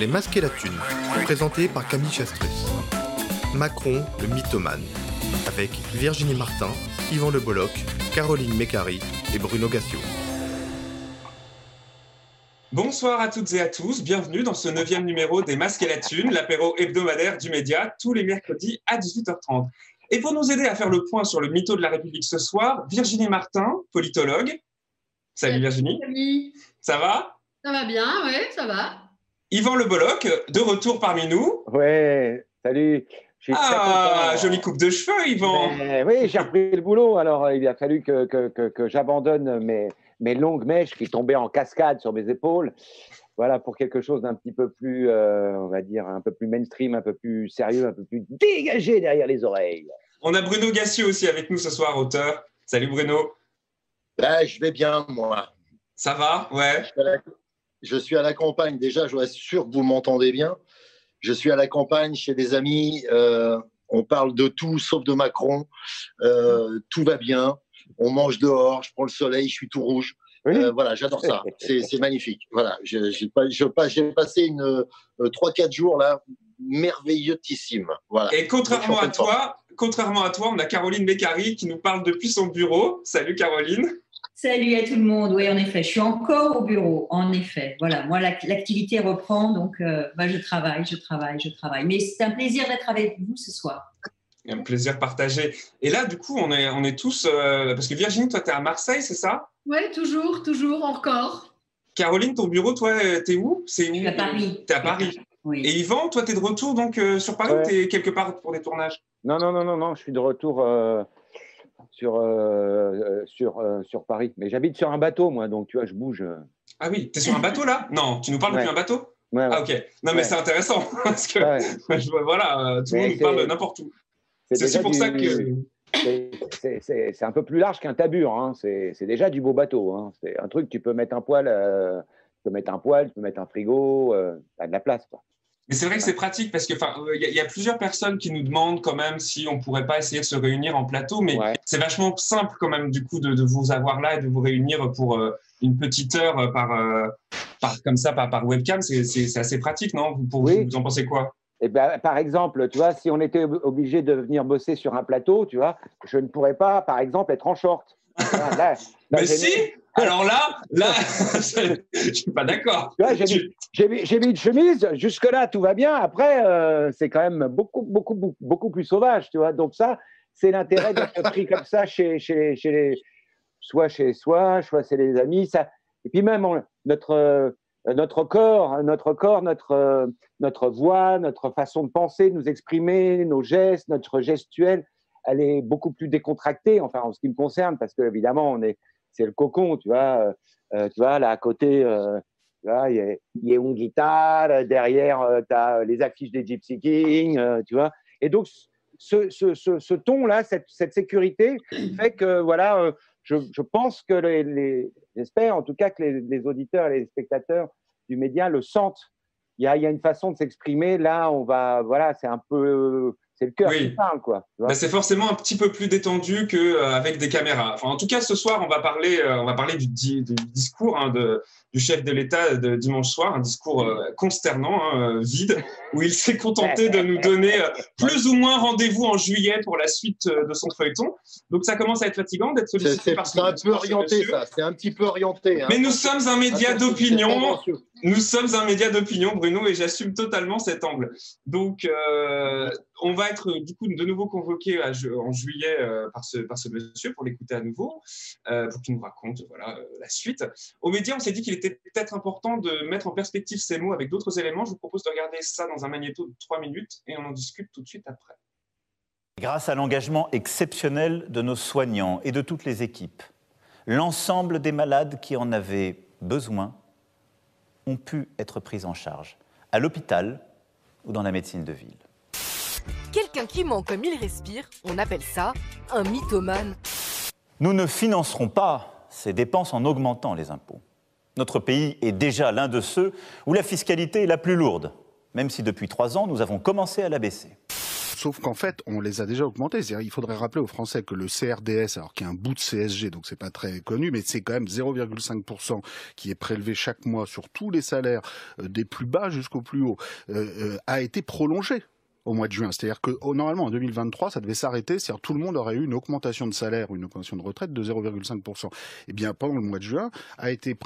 Les Masques et la Thune, présenté par Camille Chastrus. Macron, le mythomane, avec Virginie Martin, Yvan Le Bolloc, Caroline Mécari et Bruno Gassio. Bonsoir à toutes et à tous, bienvenue dans ce neuvième numéro des Masques et la Thune, l'apéro hebdomadaire du média, tous les mercredis à 18h30. Et pour nous aider à faire le point sur le mytho de la République ce soir, Virginie Martin, politologue. Salut Virginie. Salut. Ça va? Ça va bien, oui, ça va. Yvan Le Bolloc, de retour parmi nous. Ouais, salut. Ah, jolie coupe de cheveux, Yvan. Mais, oui, j'ai repris le boulot. Alors, euh, il a fallu que, que, que, que j'abandonne mes, mes, longues mèches qui tombaient en cascade sur mes épaules. Voilà, pour quelque chose d'un petit peu plus, euh, on va dire, un peu plus mainstream, un peu plus sérieux, un peu plus dégagé derrière les oreilles. On a Bruno Gassieux aussi avec nous ce soir, auteur. Salut Bruno. Ben, je vais bien, moi. Ça va? Ouais. Je suis à la campagne. Déjà, je suis sûr que vous m'entendez bien. Je suis à la campagne chez des amis. Euh, on parle de tout sauf de Macron. Euh, tout va bien. On mange dehors. Je prends le soleil. Je suis tout rouge. Euh, voilà, j'adore ça. C'est magnifique. Voilà, j'ai passé une 3-4 jours là merveilleusissime. Voilà. Et contrairement à toi, contrairement à toi, on a Caroline Beccari qui nous parle depuis son bureau. Salut Caroline. Salut à tout le monde. Oui, en effet, je suis encore au bureau. En effet, voilà. Moi, l'activité reprend, donc euh, bah, je travaille, je travaille, je travaille. Mais c'est un plaisir d'être avec vous ce soir. Un plaisir partagé. Et là, du coup, on est, on est tous. Euh, parce que Virginie, toi, tu es à Marseille, c'est ça? Oui, toujours, toujours, encore. Caroline, ton bureau, toi, tu es où? C'est où à Paris. Tu es à Paris. Oui. Et Yvan, toi, tu es de retour donc euh, sur Paris ou tu es quelque part pour des tournages? Non, non, non, non, non, je suis de retour sur, euh, euh, sur, euh, sur Paris. Mais j'habite sur un bateau, moi, donc tu vois, je bouge. Ah oui, tu es sur un bateau là? Non, tu nous parles depuis un bateau? Ah ok. Non, mais c'est intéressant parce que voilà, tout le monde nous parle n'importe où. C'est aussi pour ça que. C'est un peu plus large qu'un tabur. Hein. C'est déjà du beau bateau. Hein. C'est un truc, tu peux mettre un poêle, tu peux mettre un poêle, tu peux mettre un frigo, tu as de la place. Quoi. Mais c'est vrai que c'est pratique parce que il y, a plusieurs personnes qui nous demandent quand même si on pourrait pas essayer de se réunir en plateau, mais c'est vachement simple quand même du coup de, vous avoir là et de vous réunir pour euh, une petite heure euh, par, euh, par comme ça par, par webcam. C'est assez pratique, non? Vous, pour vous, en pensez quoi? Eh ben, par exemple, tu vois, si on était obligé de venir bosser sur un plateau, tu vois, je ne pourrais pas, par exemple, être en short. mais si, alors là, là, je suis pas d'accord. J'ai mis, une chemise, jusque-là, tout va bien. Après, euh, c'est quand même beaucoup, beaucoup, beaucoup plus sauvage, tu vois. Donc ça, c'est l'intérêt d'être pris comme ça chez, chez, chez les, soit chez soi, soit chez les amis. Ça, et puis même notre, notre corps, notre corps, notre, notre voix, notre façon de penser, de nous exprimer, nos gestes, notre gestuelle, elle est beaucoup plus décontractée, enfin en ce qui me concerne, parce que évidemment on est c'est le cocon, tu vois. Euh, euh, tu vois, là, à côté, euh, il y, a une guitare, derrière, tu as les affiches des Gypsy Kings, tu vois. Et donc, ce, ce, ce, ton-là, cette, cette, sécurité, fait que, voilà, je, je, pense que les, j'espère en tout cas que les, les, auditeurs et les spectateurs du média le sentent. Il y a, il y a une façon de s'exprimer. Là, on va, voilà, c'est un peu c'est le cœur qui parle, quoi. C'est forcément un petit peu plus détendu qu'avec euh, des caméras. Enfin, en tout cas, ce soir, on va parler, euh, on va parler du, du discours hein, de, du chef de l'État de dimanche soir, un discours euh, consternant, hein, vide, où il s'est contenté de nous donner plus ou moins rendez-vous en juillet pour la suite de son feuilleton. Donc, ça commence à être fatigant d'être sollicité par C'est un peu orienté, ça. C'est un petit peu orienté. Hein. Mais nous sommes un média d'opinion. Nous sommes un média d'opinion, Bruno, et j'assume totalement cet angle. Donc, euh, on va être du coup de nouveau convoqué en juillet euh, par, ce, par ce monsieur pour l'écouter à nouveau, euh, pour qu'il nous raconte voilà, la suite. Au média, on s'est dit qu'il était peut-être important de mettre en perspective ces mots avec d'autres éléments. Je vous propose de regarder ça dans un magnéto de trois minutes et on en discute tout de suite après. Grâce à l'engagement exceptionnel de nos soignants et de toutes les équipes, l'ensemble des malades qui en avaient besoin ont pu être prises en charge, à l'hôpital ou dans la médecine de ville. Quelqu'un qui ment comme il respire, on appelle ça un mythomane. Nous ne financerons pas ces dépenses en augmentant les impôts. Notre pays est déjà l'un de ceux où la fiscalité est la plus lourde, même si depuis trois ans, nous avons commencé à la baisser. sauf qu'en fait, on les a déjà augmentés. Il faudrait rappeler aux Français que le CRDS, alors qui est un bout de CSG, donc c'est pas très connu, mais c'est quand même 0,5% qui est prélevé chaque mois sur tous les salaires, euh, des plus bas jusqu'au plus haut, euh, a été prolongé au mois de juin. C'est-à-dire que oh, normalement en 2023, ça devait s'arrêter, c'est-à-dire tout le monde aurait eu une augmentation de salaire ou une augmentation de retraite de 0,5%. Eh bien, pendant le mois de juin, a été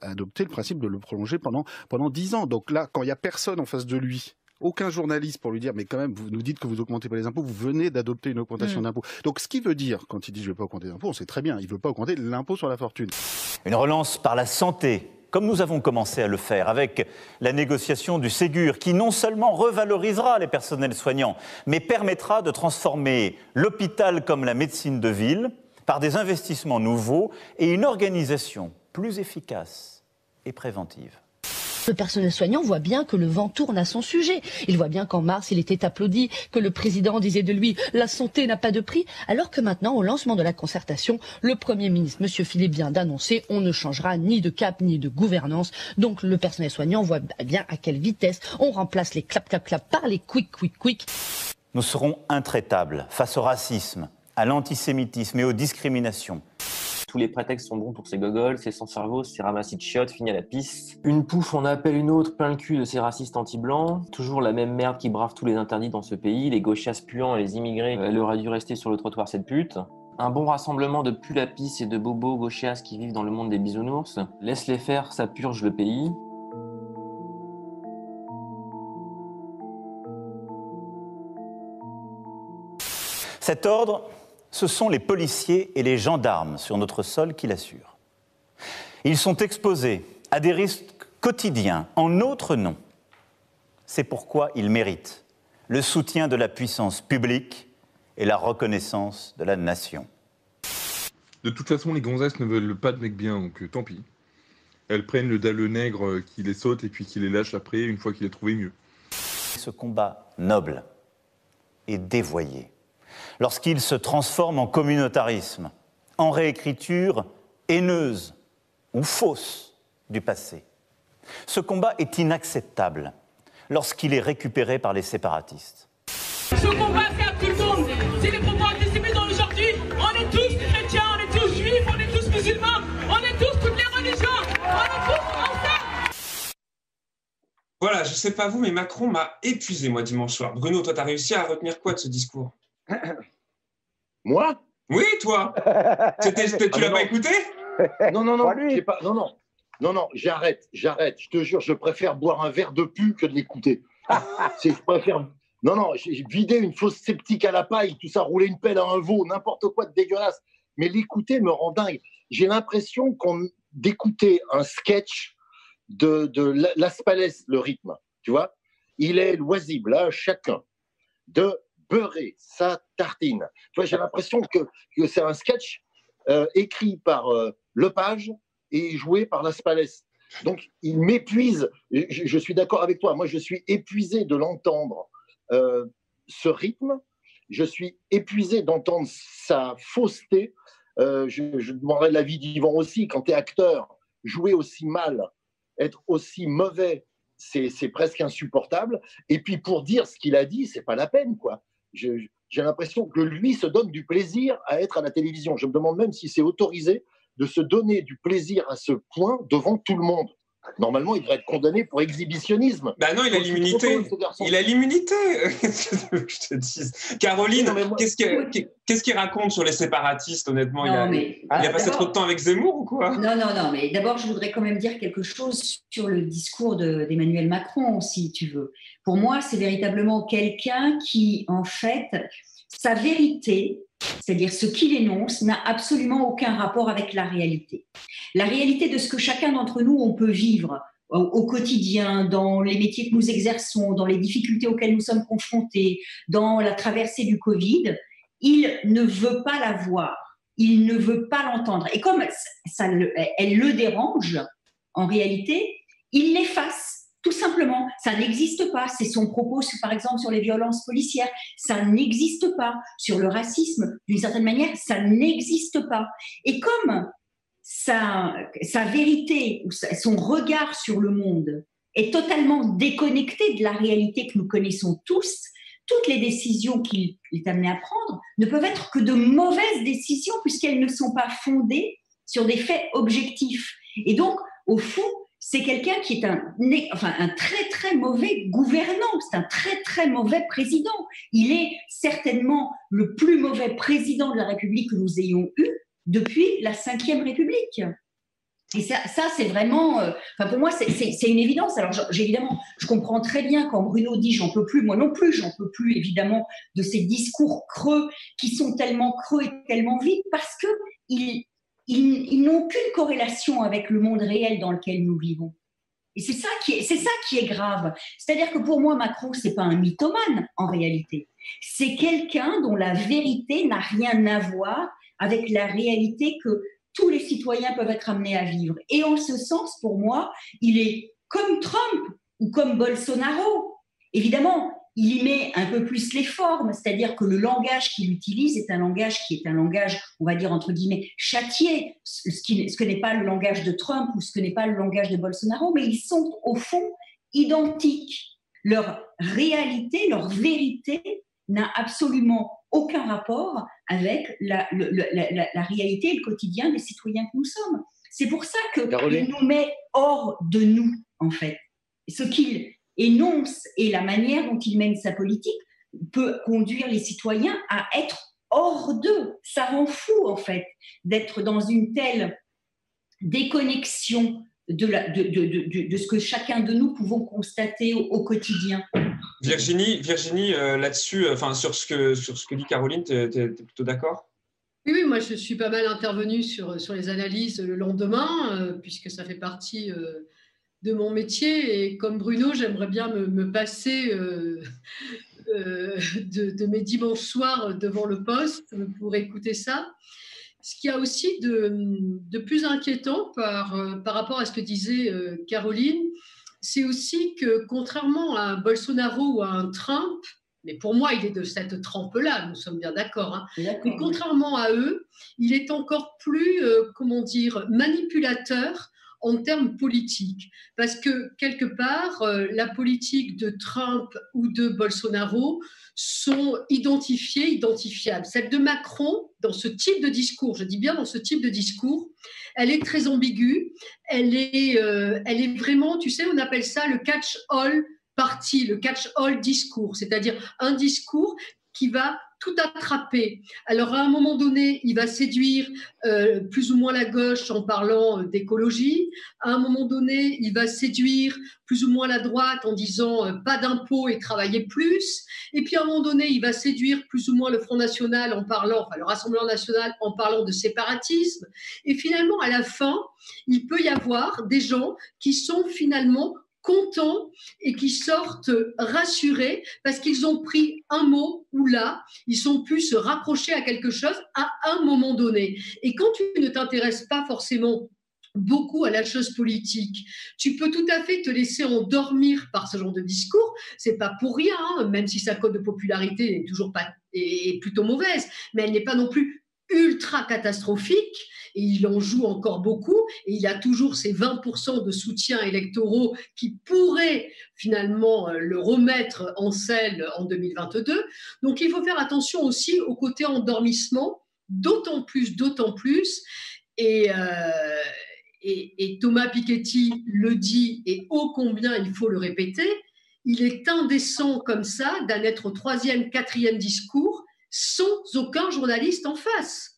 adopté le principe de le prolonger pendant pendant 10 ans. Donc là, quand il y a personne en face de lui aucun journaliste pour lui dire mais quand même vous nous dites que vous augmentez pas les impôts, vous venez d'adopter une augmentation mm. d'impôts. Donc ce qui veut dire quand il dit je vais pas augmenter l'impôt, on sait très bien, il veut pas augmenter l'impôt sur la fortune. Une relance par la santé comme nous avons commencé à le faire avec la négociation du Ségur, qui non seulement revalorisera les personnels soignants, mais permettra de transformer l'hôpital comme la médecine de ville par des investissements nouveaux et une organisation plus efficace et préventive. Le personnel soignant voit bien que le vent tourne à son sujet. Il voit bien qu'en mars, il était applaudi, que le président disait de lui « la santé n'a pas de prix », alors que maintenant, au lancement de la concertation, le Premier ministre, M. Philippe, vient d'annoncer « on ne changera ni de cap ni de gouvernance ». Donc le personnel soignant voit bien à quelle vitesse on remplace les clap clap clap par les quick quick quick. Nous serons intraitables face au racisme, à l'antisémitisme et aux discriminations tous les prétextes sont bons pour ces gogoles, c'est sans cerveau, c'est ramassis de chiottes, fini à la piste. Une pouffe en appelle une autre, plein le cul de ces racistes anti-blancs. Toujours la même merde qui brave tous les interdits dans ce pays, les gauchias puants et les immigrés, elle aurait dû rester sur le trottoir cette pute. Un bon rassemblement de pulapis et de bobos gauchias qui vivent dans le monde des bisounours. Laisse-les faire, ça purge le pays. Cet ordre, ce sont les policiers et les gendarmes sur notre sol qui l'assurent. Ils sont exposés à des risques quotidiens en notre nom. C'est pourquoi ils méritent le soutien de la puissance publique et la reconnaissance de la nation. De toute façon, les gonzesses ne veulent pas de mecs bien, donc euh, tant pis. Elles prennent le dalle nègre euh, qui les saute et puis qui les lâche après, une fois qu'il a trouvé mieux. Ce combat noble est dévoyé lorsqu'il se transforme en communautarisme, en réécriture haineuse ou fausse du passé. Ce combat est inacceptable lorsqu'il est récupéré par les séparatistes. Ce combat, c'est à tout le monde. C'est les propos antisémites aujourd'hui. On est tous chrétiens, on est tous juifs, on est tous musulmans, on est tous toutes les religions, on est tous ensemble. Voilà, je sais pas vous, mais Macron m'a épuisé, moi, dimanche soir. Bruno, toi, tu as réussi à retenir quoi de ce discours? Moi? Oui, toi. tu ah, l'as pas écouté? Non, non, non. Pas, non, non. Non, non, j'arrête, j'arrête. Je te jure, je préfère boire un verre de pu que de l'écouter. je préfère. Non, non, j'ai vidé une fausse sceptique à la paille, tout ça, rouler une pelle à un veau, n'importe quoi de dégueulasse. Mais l'écouter me rend dingue. J'ai l'impression qu'on d'écouter un sketch de, de Las Palais, le rythme. Tu vois? Il est loisible, à chacun, de beurrer sa tartine. J'ai l'impression que, c'est un sketch euh, écrit par euh, Lepage et joué par Las Palais. Donc, il m'épuise. Je, suis d'accord avec toi. Moi, je suis épuisé de l'entendre, euh, ce rythme. Je suis épuisé d'entendre sa fausseté. je, je demanderais l'avis d'Yvan aussi. Quand tu es acteur, jouer aussi mal, être aussi mauvais, c'est presque insupportable. Et puis, pour dire ce qu'il a dit, c'est pas la peine, quoi j'ai l'impression que lui se donne du plaisir à être à la télévision. Je me demande même si c'est autorisé de se donner du plaisir à ce point devant tout le monde. Normalement, il devrait être condamné pour exhibitionnisme. Bah non, il a l'immunité. Il a l'immunité. je te dis. Caroline, qu'est-ce qu'il raconte sur les séparatistes, honnêtement? Il a, il a passé trop de temps avec Zemmour ou quoi? Non, non, non. Mais d'abord, je voudrais quand même dire quelque chose sur le discours d'Emmanuel Macron, si tu veux. Pour moi, c'est véritablement quelqu'un qui, en fait, sa vérité, c'est-à-dire ce qu'il énonce, n'a absolument aucun rapport avec la réalité. La réalité de ce que chacun d'entre nous, on peut vivre au, quotidien, dans les métiers que nous exerçons, dans les difficultés auxquelles nous sommes confrontés, dans la traversée du Covid, il ne veut pas la voir, il ne veut pas l'entendre. Et comme ça, elle le dérange, en réalité, il l'efface tout simplement, ça n'existe pas. C'est son propos, par exemple, sur les violences policières. Ça n'existe pas. Sur le racisme, d'une certaine manière, ça n'existe pas. Et comme sa, vérité ou son regard sur le monde est totalement déconnecté de la réalité que nous connaissons tous, toutes les décisions qu'il est amené à prendre ne peuvent être que de mauvaises décisions puisqu'elles ne sont pas fondées sur des faits objectifs. Et donc, au fond, c'est quelqu'un qui est un, enfin, un très très mauvais gouvernant, c'est un très très mauvais président. Il est certainement le plus mauvais président de la République que nous ayons eu depuis la Ve République. Et ça, ça c'est vraiment, euh, pour moi, c'est une évidence. Alors, évidemment, je comprends très bien quand Bruno dit j'en peux plus, moi non plus, j'en peux plus évidemment de ces discours creux qui sont tellement creux et tellement vides parce que ils, n'ont aucune corrélation avec le monde réel dans lequel nous vivons. Et c'est ça qui est, c'est ça qui est grave. C'est-à-dire que pour moi, Macron, c'est pas un mythomane en réalité. C'est quelqu'un dont la vérité n'a rien à voir avec la réalité que tous les citoyens peuvent être amenés à vivre. Et en ce sens, pour moi, il est comme Trump ou comme Bolsonaro. Évidemment, il y met un peu plus les formes, c'est-à-dire que le langage qu'il utilise est un langage qui est un langage, on va dire entre guillemets, châtié, ce, qui, ce que n'est pas le langage de Trump ou ce que n'est pas le langage de Bolsonaro, mais ils sont au fond identiques. Leur réalité, leur vérité n'a absolument aucun rapport avec la, la, réalité et le quotidien des citoyens que nous sommes. C'est pour ça qu'il nous met hors de nous, en fait. Ce qu'il énonce et la manière dont il mène sa politique peut conduire les citoyens à être hors d'eux. Ça rend fou, en fait, d'être dans une telle déconnexion de, la, de, de, de, ce que chacun de nous pouvons constater au, quotidien. Virginie, Virginie euh, là-dessus, euh, enfin, sur, ce que, sur ce que dit Caroline, tu es, plutôt d'accord? Oui, oui, moi je suis pas mal intervenue sur, sur les analyses le lendemain, euh, puisque ça fait partie de mon métier. Et comme Bruno, j'aimerais bien me, passer euh, euh, de, mes dimanches soirs devant le poste pour écouter ça. Ce qu'il y a aussi de, plus inquiétant par, euh, par rapport à ce que disait Caroline, c'est aussi que contrairement à un Bolsonaro ou à un Trump, mais pour moi, il est de cette trempe-là, nous sommes bien d'accord. Hein. Mais contrairement à eux, il est encore plus, comment dire, manipulateur en termes politiques. Parce que quelque part, euh, la politique de Trump ou de Bolsonaro sont identifiées, identifiables. Celle de Macron, dans ce type de discours, je dis bien dans ce type de discours, elle est très ambiguë. Elle est, euh, elle est vraiment, tu sais, on appelle ça le catch-all parti, le catch-all discours, c'est-à-dire un discours qui va tout attraper. Alors à un moment donné, il va séduire euh, plus ou moins la gauche en parlant euh, d'écologie. À un moment donné, il va séduire plus ou moins la droite en disant euh, pas d'impôts et travailler plus. Et puis à un moment donné, il va séduire plus ou moins le Front National en parlant, enfin le Rassemblement National en parlant de séparatisme. Et finalement, à la fin, il peut y avoir des gens qui sont finalement contents et qui sortent rassurés parce qu'ils ont pris un mot ou là, ils ont pu se rapprocher à quelque chose à un moment donné. Et quand tu ne t'intéresses pas forcément beaucoup à la chose politique. Tu peux tout à fait te laisser endormir par ce genre de discours. C'est pas pour rien, hein, même si sa cote de popularité est toujours pas est plutôt mauvaise, mais elle n'est pas non plus ultra catastrophique et il en joue encore beaucoup et il a toujours ces 20% de soutien électoraux qui pourraient finalement euh, le remettre en selle en 2022. Donc il faut faire attention aussi au côté endormissement, d'autant plus, d'autant plus. Et, euh, et, et Thomas Piketty le dit et ô combien il faut le répéter, il est indécent comme ça d'en être au troisième, quatrième discours sans aucun journaliste en face.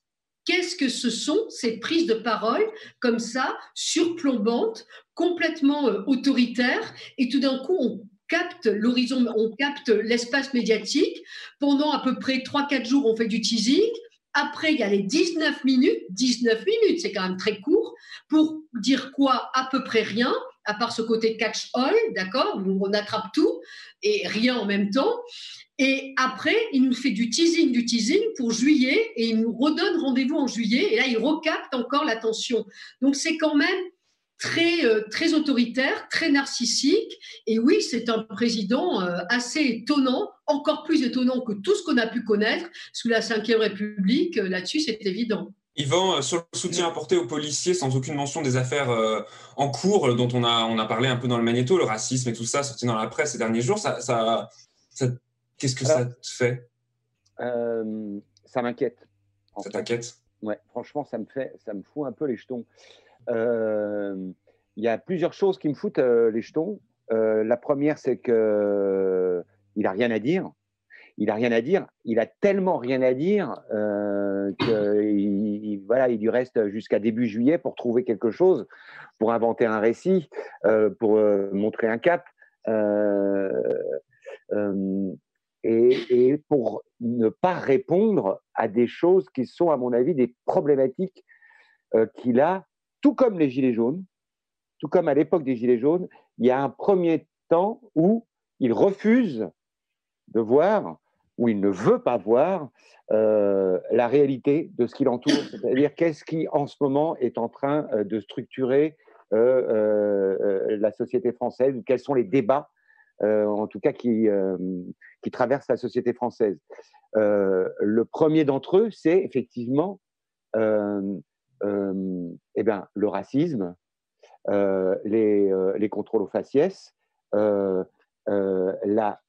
Qu'est-ce que ce sont ces prises de parole comme ça, surplombantes, complètement euh, autoritaires, et tout d'un coup on capte l'horizon, on capte l'espace médiatique. Pendant à peu près 3-4 jours, on fait du teasing. Après, il y a les 19 minutes. 19 minutes, c'est quand même très court. Pour dire quoi? À peu près rien, à part ce côté catch-all, d'accord Où on attrape tout et rien en même temps. Et après, il nous fait du teasing, du teasing pour juillet, et il nous redonne rendez-vous en juillet, et là, il recapte encore l'attention. Donc, c'est quand même très, euh, très autoritaire, très narcissique, et oui, c'est un président euh, assez étonnant, encore plus étonnant que tout ce qu'on a pu connaître sous la Ve République. Euh, là-dessus, c'est évident. Yvan, sur le soutien apporté aux policiers, sans aucune mention des affaires en cours dont on a, on a parlé un peu dans le magnéto, le racisme et tout ça, sorti dans la presse ces derniers jours, ça, ça, ça Qu'est-ce que ça te fait? euh, Ça m'inquiète. Ça t'inquiète? Ouais, franchement, ça me fait, ça me fout un peu les jetons. Euh, Il y a plusieurs choses qui me foutent euh, les jetons. Euh, la première, c'est que il a rien à dire. Il a rien à dire. Il a tellement rien à dire euh, qu'il il- voilà, il lui reste jusqu'à début juillet pour trouver quelque chose, pour inventer un récit, euh, pour euh, montrer un cap. Et, pour ne pas répondre à des choses qui sont, à mon avis, des problématiques qu'il a, tout comme les Gilets jaunes, tout comme à l'époque des Gilets jaunes, il y a un premier temps où il refuse de voir, où il ne veut pas voir euh, la réalité de ce qui l'entoure, c'est-à-dire qu'est-ce qui en ce moment est en train euh, de structurer euh, la société française, ou quels sont les débats, en tout cas, qui, qui traversent la société française? Le premier d'entre eux, c'est effectivement eh ben, le racisme, les, les contrôles aux faciès, euh,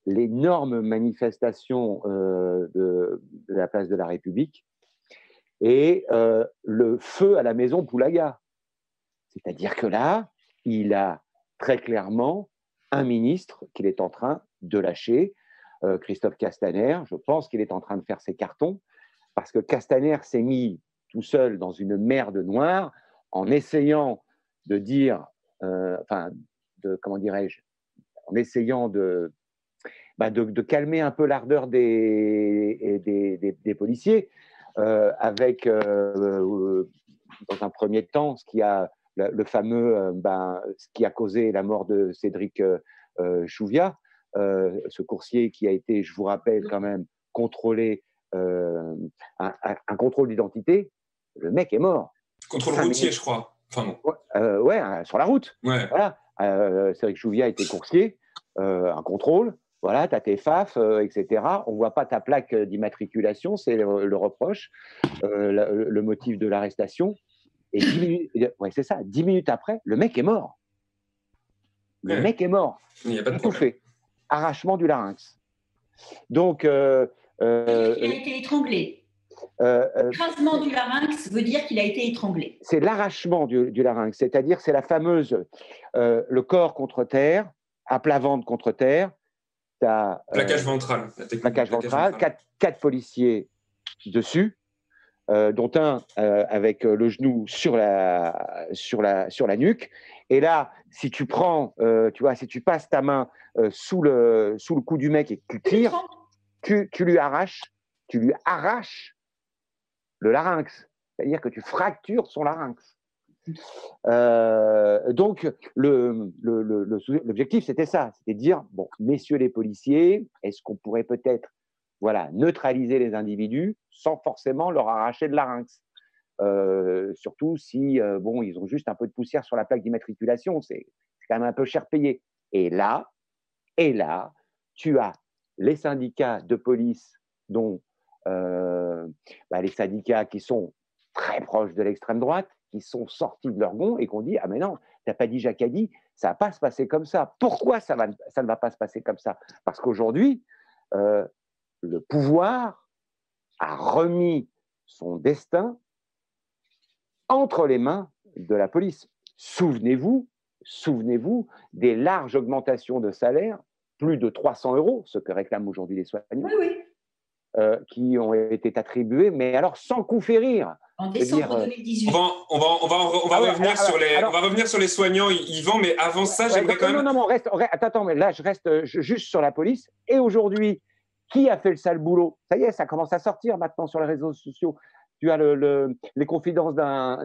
l'énorme manifestation euh, de, la place de la République et euh, le feu à la maison Poulaga. C'est-à-dire que là, il a très clairement un ministre qu'il est en train de lâcher, euh, Christophe Castaner. Je pense qu'il est en train de faire ses cartons parce que Castaner s'est mis tout seul dans une merde noire en essayant de dire, euh, enfin, de, comment dirais-je, en essayant de, bah, de, de calmer un peu l'ardeur des, des, des- des policiers, euh, avec, euh, euh, dans un premier temps, ce qui a le, le fameux, euh, ben, ce qui a causé la mort de Cédric Chouviat, euh, ce coursier qui a été, je vous rappelle quand même, contrôlé, un, contrôle d'identité, le mec est mort. Contrôle routier, minutes. je crois. Enfin bon. Ouais, ouais, sur la route. Ouais. Voilà. Euh, Cédric Chouviat était coursier, euh, un contrôle. Voilà, tu as tes FAF, euh, etc. On voit pas ta plaque d'immatriculation, c'est le, le reproche, euh, la- le, le motif de l'arrestation. Et dix minutes, ouais, c'est ça. Dix minutes après, le mec est mort. Le Ouais. mec est mort. Il n'y a pas de Étouffé. Arrachement du larynx. Donc, euh, euh, Il a été étranglé. Euh, euh, Écrasement du larynx veut dire qu'il a été étranglé. c'est l'arrachement du, du larynx, c'est-à-dire c'est la fameuse euh, le corps contre terre, à plat ventre contre terre, tu as Plaquage ventral. La technique plaquage plaquage ventral, quatre, quatre policiers dessus, euh, dont un euh, avec le genou sur la, sur, la, sur la nuque. Et là, si tu prends, euh, tu vois, si tu passes ta main euh, sous, le, sous le cou du mec et que tu tires, tu, tu lui arraches, tu lui arraches le larynx. C'est-à-dire que tu fractures son larynx. Euh, donc, le- le- l'objectif, c'était ça, c'était de dire, bon, messieurs les policiers, est-ce qu'on pourrait peut-être voilà, neutraliser les individus sans forcément leur arracher le larynx? Euh, Surtout si, euh, bon, ils ont juste un peu de poussière sur la plaque d'immatriculation, c'est quand même un peu cher payé. Et là, et là, tu as les syndicats de police, dont bah, les syndicats qui sont très proches de l'extrême droite, qui sont sortis de leur gond et qu'on dit Ah, mais non, t'as pas dit dit, ça va pas se passer comme ça. Pourquoi ça, va, ça ne va pas se passer comme ça? Parce qu'aujourd'hui, euh, le pouvoir a remis son destin entre les mains de la police. Souvenez-vous, souvenez-vous des larges augmentations de salaire, plus de 300 euros, ce que réclament aujourd'hui les soignants, euh, qui ont été attribués, mais alors sans coup férir. En décembre euh, 2018. On va, on va, on va, on va Ah ouais, revenir alors, sur les, alors- on va revenir sur les soignants, Yvan, mais avant ça, j'aimerais non, quand même. non, non, non, on reste, on reste- attends, mais là, je reste euh, je- juste sur la police. Et aujourd'hui, qui a fait le sale boulot? Ça y est, ça commence à sortir maintenant sur les réseaux sociaux. Tu as le, le- les confidences d'un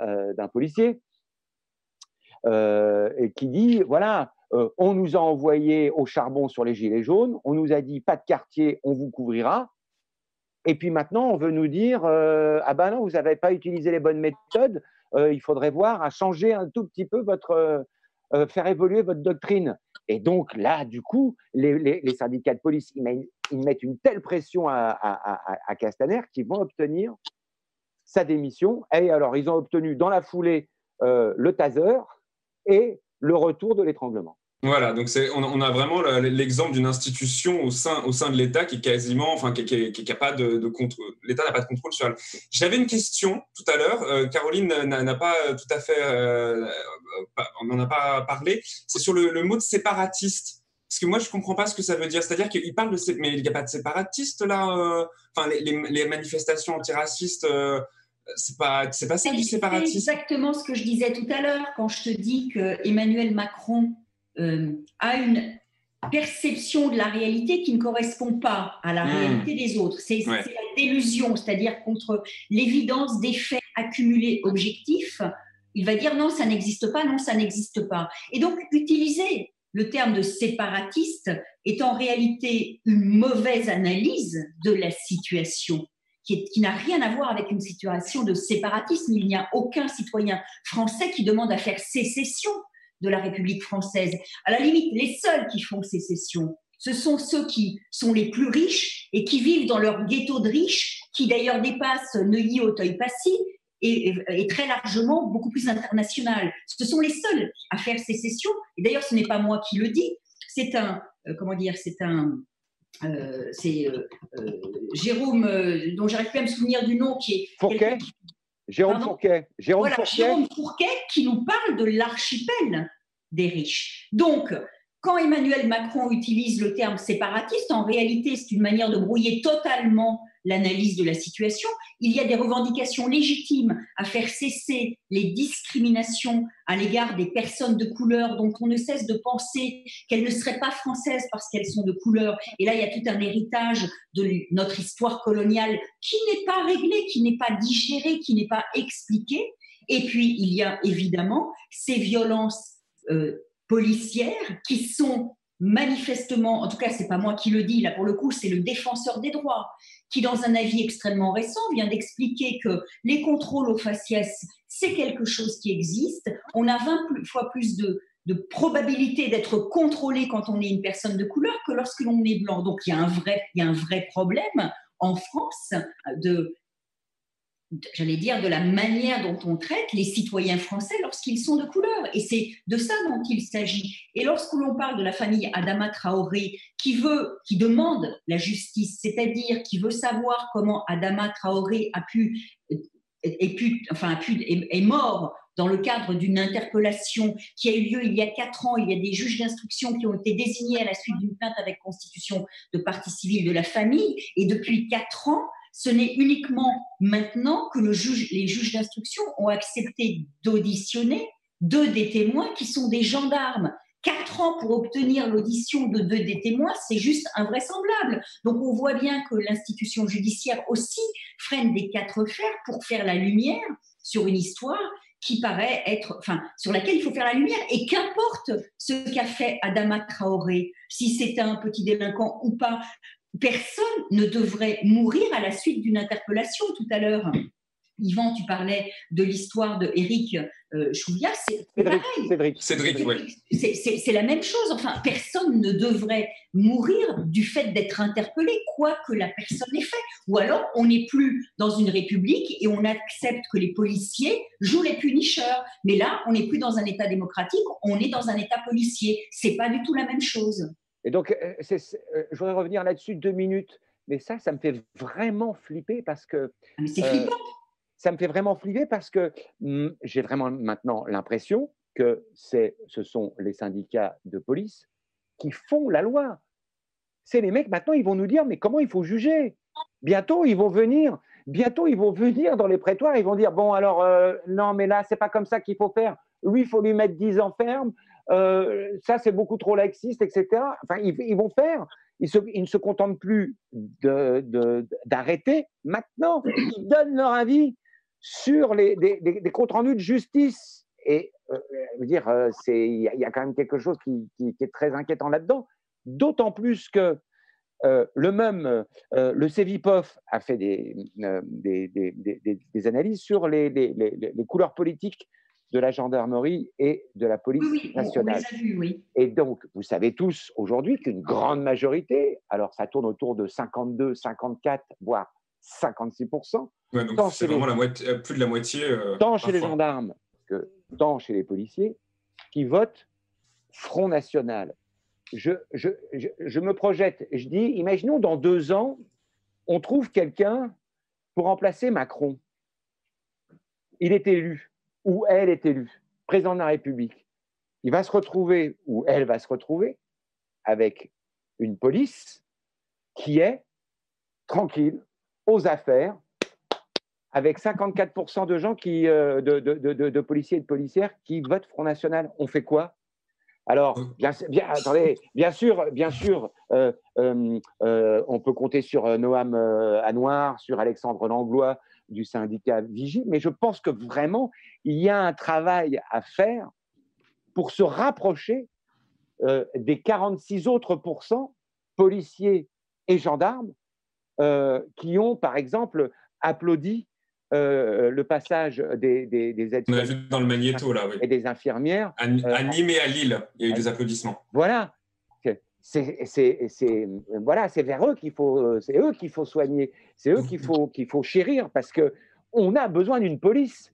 euh, policier euh, et qui dit voilà, euh, on nous a envoyé au charbon sur les gilets jaunes, on nous a dit pas de quartier, on vous couvrira. Et puis maintenant, on veut nous dire euh, ah ben non, vous n'avez pas utilisé les bonnes méthodes, euh, il faudrait voir à changer un tout petit peu votre, faire évoluer votre doctrine. Et donc là, du coup, les, syndicats de police, ils mettent, une telle pression à, à- Castaner qu'ils vont obtenir sa démission. Et alors, ils ont obtenu dans la foulée le taser et le retour de l'étranglement. Voilà, donc c'est, on, on a vraiment le- l'exemple d'une institution au sein, au sein de l'État qui est quasiment, enfin, qui, qui, qui, qui a pas de, de contrôle. L'État n'a pas de contrôle sur elle. J'avais une question tout à l'heure. euh, Caroline n'a pas tout à fait, euh, euh, pas- on n'en a pas parlé. C'est sur le, le mot de séparatiste. Parce que moi, je comprends pas ce que ça veut dire. C'est-à-dire qu'il parle de, sé- mais il n'y a pas de séparatiste là. euh, Enfin, les, les, les manifestations antiracistes, c'est pas, c'est pas ça du C'est séparatisme. exactement ce que je disais tout à l'heure quand je te dis que Emmanuel Macron euh, a une perception de la réalité qui ne correspond pas à la Mmh. réalité des autres. C'est Ouais. la délusion, c'est-à-dire contre l'évidence des faits accumulés objectifs. Il va dire non, ça n'existe pas, non, ça n'existe pas. Et donc, utiliser le terme de séparatiste est en réalité une mauvaise analyse de la situation qui n'a rien à voir avec une situation de séparatisme. Il n'y a aucun citoyen français qui demande à faire sécession de la République française. À la limite, les seuls qui font sécession, ce sont ceux qui sont les plus riches et qui vivent dans leur ghetto de riches, qui d'ailleurs dépassent Neuilly, Auteuil-Passy et, et- et très largement beaucoup plus international. Ce sont les seuls à faire sécession. Et d'ailleurs, ce n'est pas moi qui le dis. C'est un, euh, comment dire, c'est un, euh, c'est euh, Jérôme, dont j'arrive plus à me souvenir du nom, qui est Fourquet Jérôme Pardon Fourquet. Jérôme voilà, Fourquet. Jérôme Fourquet qui nous parle de l'archipel des riches. Donc, quand Emmanuel Macron utilise le terme séparatiste, en réalité, c'est une manière de brouiller totalement l'analyse de la situation. Il y a des revendications légitimes à faire cesser les discriminations à l'égard des personnes de couleur dont on ne cesse de penser qu'elles ne seraient pas françaises parce qu'elles sont de couleur. Et là, il y a tout un héritage de notre histoire coloniale qui n'est pas réglé, qui n'est pas digéré, qui n'est pas expliqué. Et puis, il y a évidemment ces violences euh, policières qui sont manifestement, en tout cas, c'est pas moi qui le dis, là pour le coup, c'est le défenseur des droits qui, dans un avis extrêmement récent, vient d'expliquer que les contrôles aux faciès, c'est quelque chose qui existe. On a 20 plus- fois plus de, de probabilité d'être contrôlé quand on est une personne de couleur que lorsque l'on est blanc. Donc, il y a un vrai, il y a un vrai problème en France de, j'allais dire, de la manière dont on traite les citoyens français lorsqu'ils sont de couleur. Et c'est de ça dont il s'agit. Et lorsque l'on parle de la famille Adama Traoré, qui veut, qui demande la justice, c'est-à-dire qui veut savoir comment Adama Traoré a pu, enfin, a pu, est mort dans le cadre d'une interpellation qui a eu lieu il y a quatre ans. Il y a des juges d'instruction qui ont été désignés à la suite d'une plainte avec constitution de partie civile de la famille. Et depuis quatre ans, ce n'est uniquement maintenant que les juges d'instruction ont accepté d'auditionner deux des témoins qui sont des gendarmes. Quatre ans pour obtenir l'audition de deux des témoins, c'est juste invraisemblable. Donc on voit bien que l'institution judiciaire aussi freine des quatre fers pour faire la lumière sur une histoire qui paraît être, enfin, sur laquelle il faut faire la lumière. Et qu'importe ce qu'a fait Adama Traoré, si c'est un petit délinquant ou pas, personne ne devrait mourir à la suite d'une interpellation tout à l'heure. Yvan, tu parlais de l'histoire de Éric euh, Chouviat, c'est pareil. Cédric. Cédric, oui. C'est- la même chose. Enfin, personne ne devrait mourir du fait d'être interpellé, quoi que la personne ait fait. Ou alors, on n'est plus dans une république et on accepte que les policiers jouent les punisseurs. Mais là, on n'est plus dans un État démocratique, on est dans un État policier. C'est pas du tout la même chose. Et donc, euh, euh, je voudrais revenir là-dessus deux minutes. Mais ça, ça me fait vraiment flipper parce que. Ah, Mais c'est euh, flippant. ça me fait vraiment flipper parce que hum, j'ai vraiment maintenant l'impression que c'est, ce sont les syndicats de police qui font la loi. C'est les mecs, maintenant, ils vont nous dire, mais comment il faut juger? Bientôt, ils vont venir. Bientôt, ils vont venir dans les prétoires. Ils vont dire, bon, alors, euh, non, mais là, c'est pas comme ça qu'il faut faire. Lui, il faut lui mettre 10 ans ferme. Euh, ça, c'est beaucoup trop laxiste, etc. Enfin, ils, vont faire. Ils, ne se contentent plus d'arrêter. Maintenant, ils donnent leur avis sur les, des, comptes rendus de justice. Et euh, je veux dire, euh, il y, a- quand même quelque chose qui, est très inquiétant là-dedans. D'autant plus que le même, le CEVIPOF a fait des, analyses sur les couleurs politiques de la gendarmerie et de la police Oui, oui, on, on nationale. les a vus, oui. Et donc, vous savez tous aujourd'hui qu'une grande majorité, alors ça tourne autour de 52, 54, voire 56%, Ouais, donc tant c'est chez les- vraiment la moitié, euh, plus de la moitié. euh, tant chez les gendarmes que tant chez les policiers, qui votent Front National. Je, je, je, je me projette, je dis, imaginons dans deux ans, on trouve quelqu'un pour remplacer Macron. Il est élu, ou elle est élue, président de la République. Il va se retrouver, ou elle va se retrouver, avec une police qui est tranquille, aux affaires, avec 54% de gens qui, euh, de, de- de- de- de policiers et de policières qui votent Front National. On fait quoi? Alors, bien, bien- attendez, bien sûr, bien sûr, euh, euh, euh, on peut compter sur euh, Noam euh, Anouar, sur Alexandre Langlois du syndicat Vigie, mais je pense que vraiment, il y a un travail à faire pour se rapprocher euh, des 46 autres pourcents policiers et gendarmes euh, qui ont, par exemple, applaudi euh, le passage des, des, des aides On a vu dans le magnéto, là, oui. et des infirmières. À, à Nîmes et à Lille, il y a eu des applaudissements. voilà. C'est, voilà, c'est vers eux qu'il faut, euh, c'est eux qu'il faut soigner, c'est eux qu'il faut, qu'il faut chérir parce que on a besoin d'une police.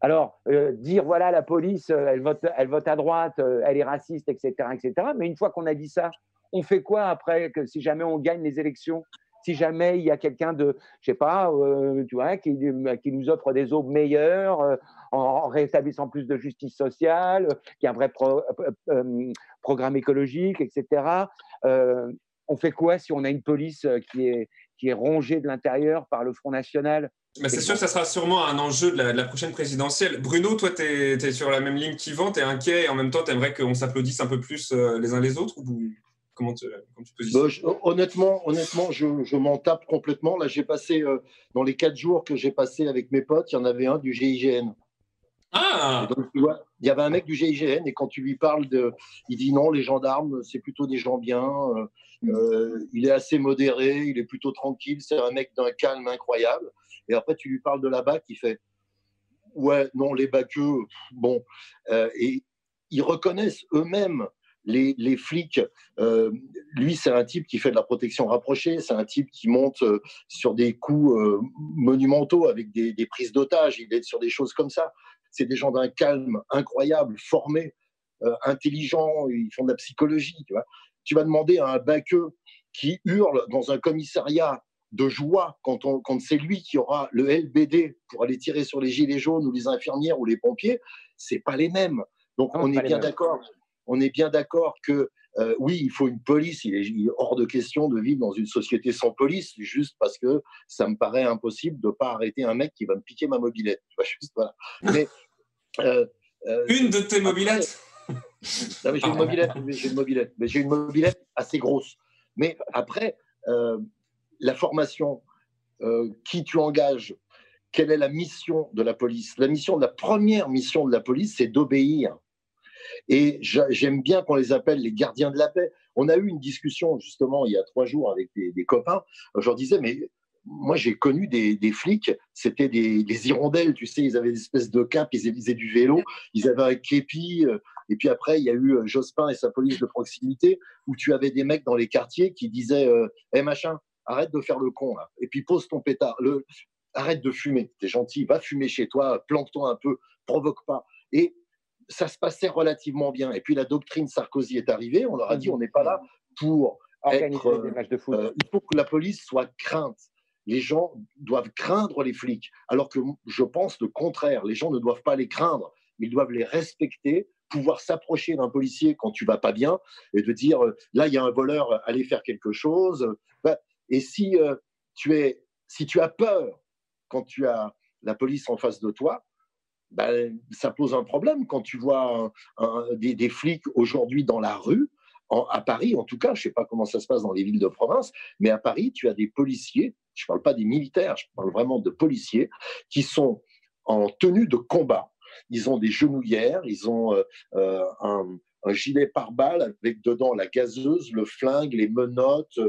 Alors euh, dire voilà la police, euh, elle vote, elle vote à droite, elle est raciste, etc., etc. Mais une fois qu'on a dit ça, on fait quoi après que si jamais on gagne les élections? Si jamais il y a quelqu'un de, je sais pas, euh, tu vois, qui, qui nous offre des aubes meilleures, en, rétablissant plus de justice sociale, euh, qui a un vrai pro- euh, euh, programme écologique, etc. Euh, on fait quoi si on a une police qui est, qui est rongée de l'intérieur par le Front National? Mais c'est sûr que ça sera sûrement un enjeu de la, de la prochaine présidentielle. Bruno, toi, tu es, sur la même ligne qu'Yvan, tu es inquiet et en même temps, tu aimerais qu'on s'applaudisse un peu plus les uns les autres ou comment tu, comment tu te positionnes? Bah, je- honnêtement, honnêtement, je, je m'en tape complètement. Là, j'ai passé euh, dans les quatre jours que j'ai passé avec mes potes, il y en avait un du GIGN. Ah donc, tu vois, il y avait un mec du GIGN et quand tu lui parles de, il dit non, les gendarmes, c'est plutôt des gens bien. euh, euh, il est assez modéré, il est plutôt tranquille. C'est un mec d'un calme incroyable. Et après, tu lui parles de la BAC, il fait ouais, non, les baqueux, bon. Euh, et ils reconnaissent eux-mêmes les, les flics. Euh, lui, c'est un type qui fait de la protection rapprochée, c'est un type qui monte euh, sur des coups euh, monumentaux avec des, des prises d'otages, il est sur des choses comme ça. C'est des gens d'un calme incroyable, formés, euh, intelligents, ils font de la psychologie. Tu, vois. tu vas demander à un baqueux qui hurle dans un commissariat de joie quand, on, quand c'est lui qui aura le LBD pour aller tirer sur les gilets jaunes ou les infirmières ou les pompiers, c'est pas les mêmes. Donc Non, on est bien d'accord. On est bien d'accord que euh, oui, il faut une police. Il est, il est hors de question de vivre dans une société sans police, juste parce que ça me paraît impossible de ne pas arrêter un mec qui va me piquer ma mobilette. Tu vois, juste, voilà. Mais, euh, euh, Une de tes mobilettes? J'ai une mobilette, j'ai une mobilette, mais j'ai une mobilette assez grosse. Mais après, la formation, qui tu engages, quelle est la mission de la police? La mission, la première mission de la police, c'est d'obéir. Et j'a- j'aime bien qu'on les appelle les gardiens de la paix. On a eu une discussion justement il y a trois jours avec des, copains. Je leur disais, mais moi j'ai connu des, flics, c'était des, hirondelles, tu sais, ils avaient des espèces de cap, ils faisaient du vélo, ils avaient un képi. euh, Et puis après, il y a eu euh, Jospin et sa police de proximité, où tu avais des mecs dans les quartiers qui disaient, euh, Eh, machin, arrête de faire le con là, et puis pose ton pétard. Le, arrête de fumer, t'es gentil, va fumer chez toi, planque-toi un peu, provoque pas. Et ça se passait relativement bien. Et puis la doctrine Sarkozy est arrivée, on leur a dit on n'est pas là pour Organiser être, euh, des matchs de foot. euh, il faut que la police soit crainte. Les gens doivent craindre les flics, alors que je pense le contraire. Les gens ne doivent pas les craindre, ils doivent les respecter, pouvoir s'approcher d'un policier quand tu vas pas bien et de dire euh, là il y a un voleur, allez faire quelque chose. Ben, Et si euh, tu es, si tu as peur quand tu as la police en face de toi, ben, ça pose un problème quand tu vois un- un- des, des flics aujourd'hui dans la rue, en- à Paris en tout cas, je ne sais pas comment ça se passe dans les villes de province, mais à Paris, tu as des policiers, je ne parle pas des militaires, je parle vraiment de policiers, qui sont en tenue de combat. Ils ont des genouillères, ils ont euh, euh, un, un gilet pare-balles avec dedans la gazeuse, le flingue, les menottes, je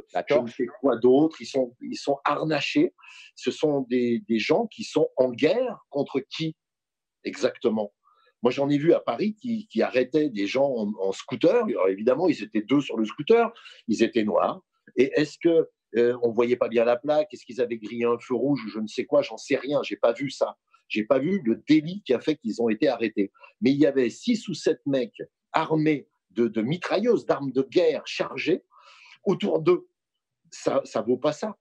ne sais quoi d'autre. Ils sont, ils sont harnachés. Ce sont des, des gens qui sont en guerre contre qui? Exactement Moi, j'en ai vu à Paris qui, arrêtaient des gens en, scooter. Alors, évidemment, ils étaient deux sur le scooter. Ils étaient noirs. Et est-ce que euh, on voyait pas bien la plaque? Est-ce qu'ils avaient grillé un feu rouge? Ou je ne sais quoi J'en sais rien. J'ai pas vu ça. J'ai pas vu le délit qui a fait qu'ils ont été arrêtés. Mais il y avait six ou sept mecs armés de, de mitrailleuses, d'armes de guerre chargées autour d'eux. Ça ne vaut pas ça.